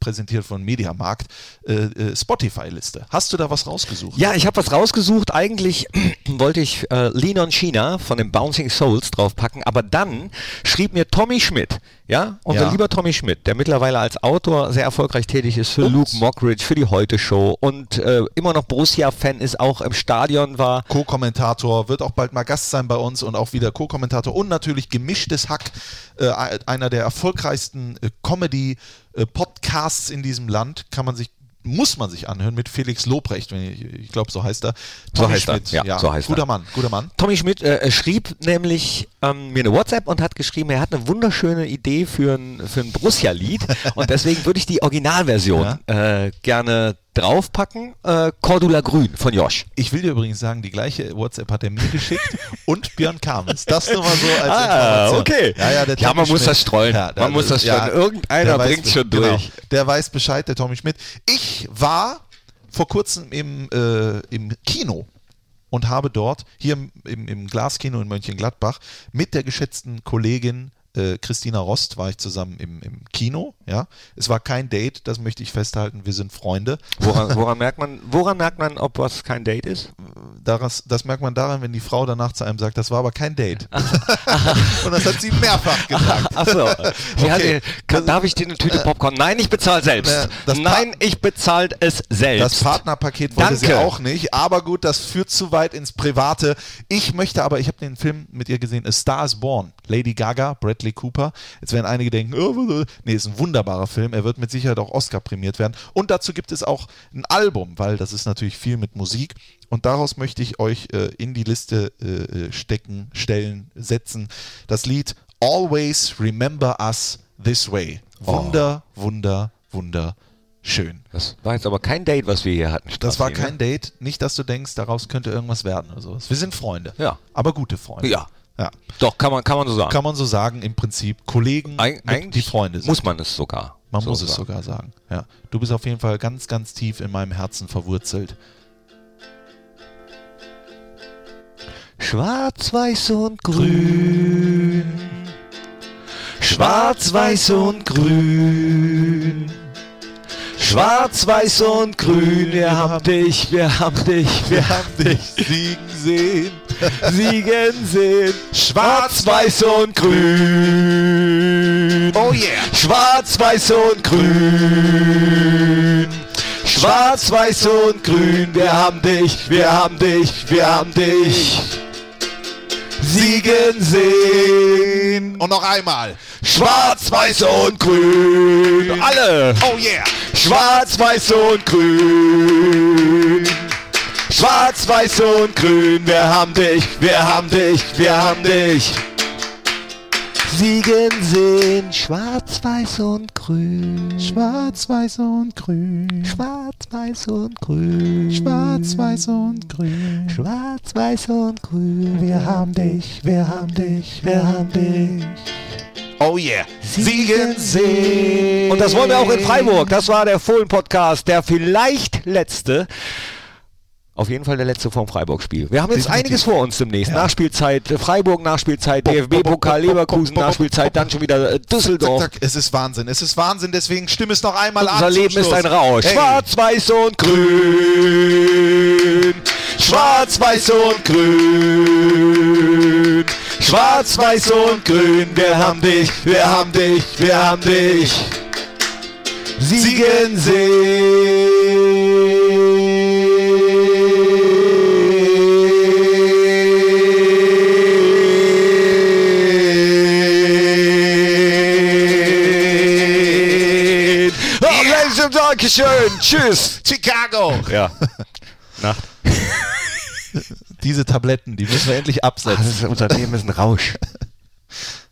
präsentiert von Mediamarkt äh, äh, Spotify-Liste. Hast du da was rausgesucht? Ja, ich habe was rausgesucht. Eigentlich wollte ich äh, Lean on China von den Bouncing Souls draufpacken, aber dann schrieb mir Tommy Schmidt, ja, unser Ja. lieber Tommy Schmidt, der mittlerweile als Autor sehr erfolgreich tätig ist für Und? Luke Mockridge, für die Heute Show und immer noch Borussia-Fan ist, auch im Stadion war. Co-Kommentator, wird auch bald mal Gast sein bei uns und auch wieder Co-Kommentator und natürlich gemischtes Hack, einer der erfolgreichsten äh, Comedy-Podcasts in diesem Land, kann man sich muss man sich anhören mit Felix Lobrecht, wenn ich, ich glaube, so heißt er. So heißt er, ja, so heißt guter er. Mann, guter Mann. Tommy Schmidt äh, schrieb nämlich ähm, mir eine WhatsApp und hat geschrieben, er hat eine wunderschöne Idee für ein, für ein Borussia-Lied und deswegen würde ich die Originalversion äh, gerne draufpacken. Äh, Cordula Grün von Josh. Ich will dir übrigens sagen, die gleiche WhatsApp hat er mir geschickt und Björn Kames. Das nur mal so als Ah, Information. okay. Ja, ja, Ja, man muss das streuen. Man muss das streuen. Irgendeiner weiß bringt's be- schon durch. der weiß Bescheid, der Tommy Schmidt. Ich war vor kurzem im, äh, im Kino und habe dort, hier im, im, im Glaskino in Mönchengladbach, mit der geschätzten Kollegin äh, Christina Rost war ich zusammen im, im Kino. Ja, es war kein Date, das möchte ich festhalten. Wir sind Freunde. Woran, woran merkt man, woran merkt man, ob was kein Date ist? Daraus, das merkt man daran, wenn die Frau danach zu einem sagt, das war aber kein Date. und das hat sie mehrfach gesagt. Achso. Sie Okay. darf ich dir eine Tüte Popcorn? Nein, ich bezahle selbst. Äh, das Nein, ich bezahle es selbst. Das Partnerpaket wollte sie Danke. auch nicht, aber gut, das führt zu weit ins Private. Ich möchte aber, ich habe den Film mit ihr gesehen, A Star is Born, Lady Gaga, Bradley Cooper. Jetzt werden einige denken, oh, oh, oh. nee, ist ein wunderbarer Film, er wird mit Sicherheit auch Oscar prämiert werden. Und dazu gibt es auch ein Album, weil das ist natürlich viel mit Musik. Und daraus möchte ich euch äh, in die Liste äh, stecken, stellen, setzen. Das Lied Always Remember Us This Way. Wunder, wunder, wunder, schön. Das war jetzt aber kein Date, was wir hier hatten. Das war ne? kein Date. Nicht, dass du denkst, daraus könnte irgendwas werden oder sowas. Wir sind Freunde. Ja. Aber gute Freunde. Ja. Ja. Doch, kann man, kann man so sagen. Kann man so sagen, im Prinzip Kollegen, Eig die Freunde sind. muss man es sogar. Man so muss es sagen. sogar sagen. Ja. Du bist auf jeden Fall ganz, ganz tief in meinem Herzen verwurzelt. Schwarz, weiß und grün. Schwarz, weiß und grün. Schwarz, weiß und grün. Wir haben dich, wir haben dich, wir haben dich siegen sehen. Siegen sehen. Schwarz, weiß und grün. Oh yeah. Schwarz, weiß und grün. Schwarz, weiß und grün. Wir haben dich, wir haben dich, wir haben dich. Siegen sehen. Und noch einmal. Schwarz, weiß und grün. Alle. Oh yeah. Schwarz, weiß und grün. Schwarz, weiß und grün. Wir haben dich, wir haben dich, wir haben dich. Siegen sehen. Schwarz, weiß und grün. Schwarz, weiß und grün. Schwarz, weiß und grün. Schwarz, weiß und grün. Schwarz, weiß und grün. Wir haben dich, wir haben dich, wir haben dich. Oh yeah. Siegen sehen. Und das wollen wir auch in Freiburg. Das war der Fohlen-Podcast, der vielleicht letzte. Auf jeden Fall der letzte vom Freiburg-Spiel. Wir haben jetzt Definitiv. einiges vor uns demnächst. Ja. Nachspielzeit äh, Freiburg, Nachspielzeit DFB-Pokal Leverkusen, Nachspielzeit, dann schon wieder äh, Düsseldorf. Zack, zack. Es ist Wahnsinn. Es ist Wahnsinn. Deswegen stimme es noch einmal an. Unser Leben ist ein Rausch. Hey. Schwarz, weiß und grün. Schwarz, weiß und grün. Schwarz, weiß und grün. Wir haben dich, wir haben dich, wir haben dich. Siegen sehen. Dankeschön. Tschüss. Chicago. Ja. Nacht. Diese Tabletten, die müssen wir endlich absetzen. unser Leben ist ein Rausch.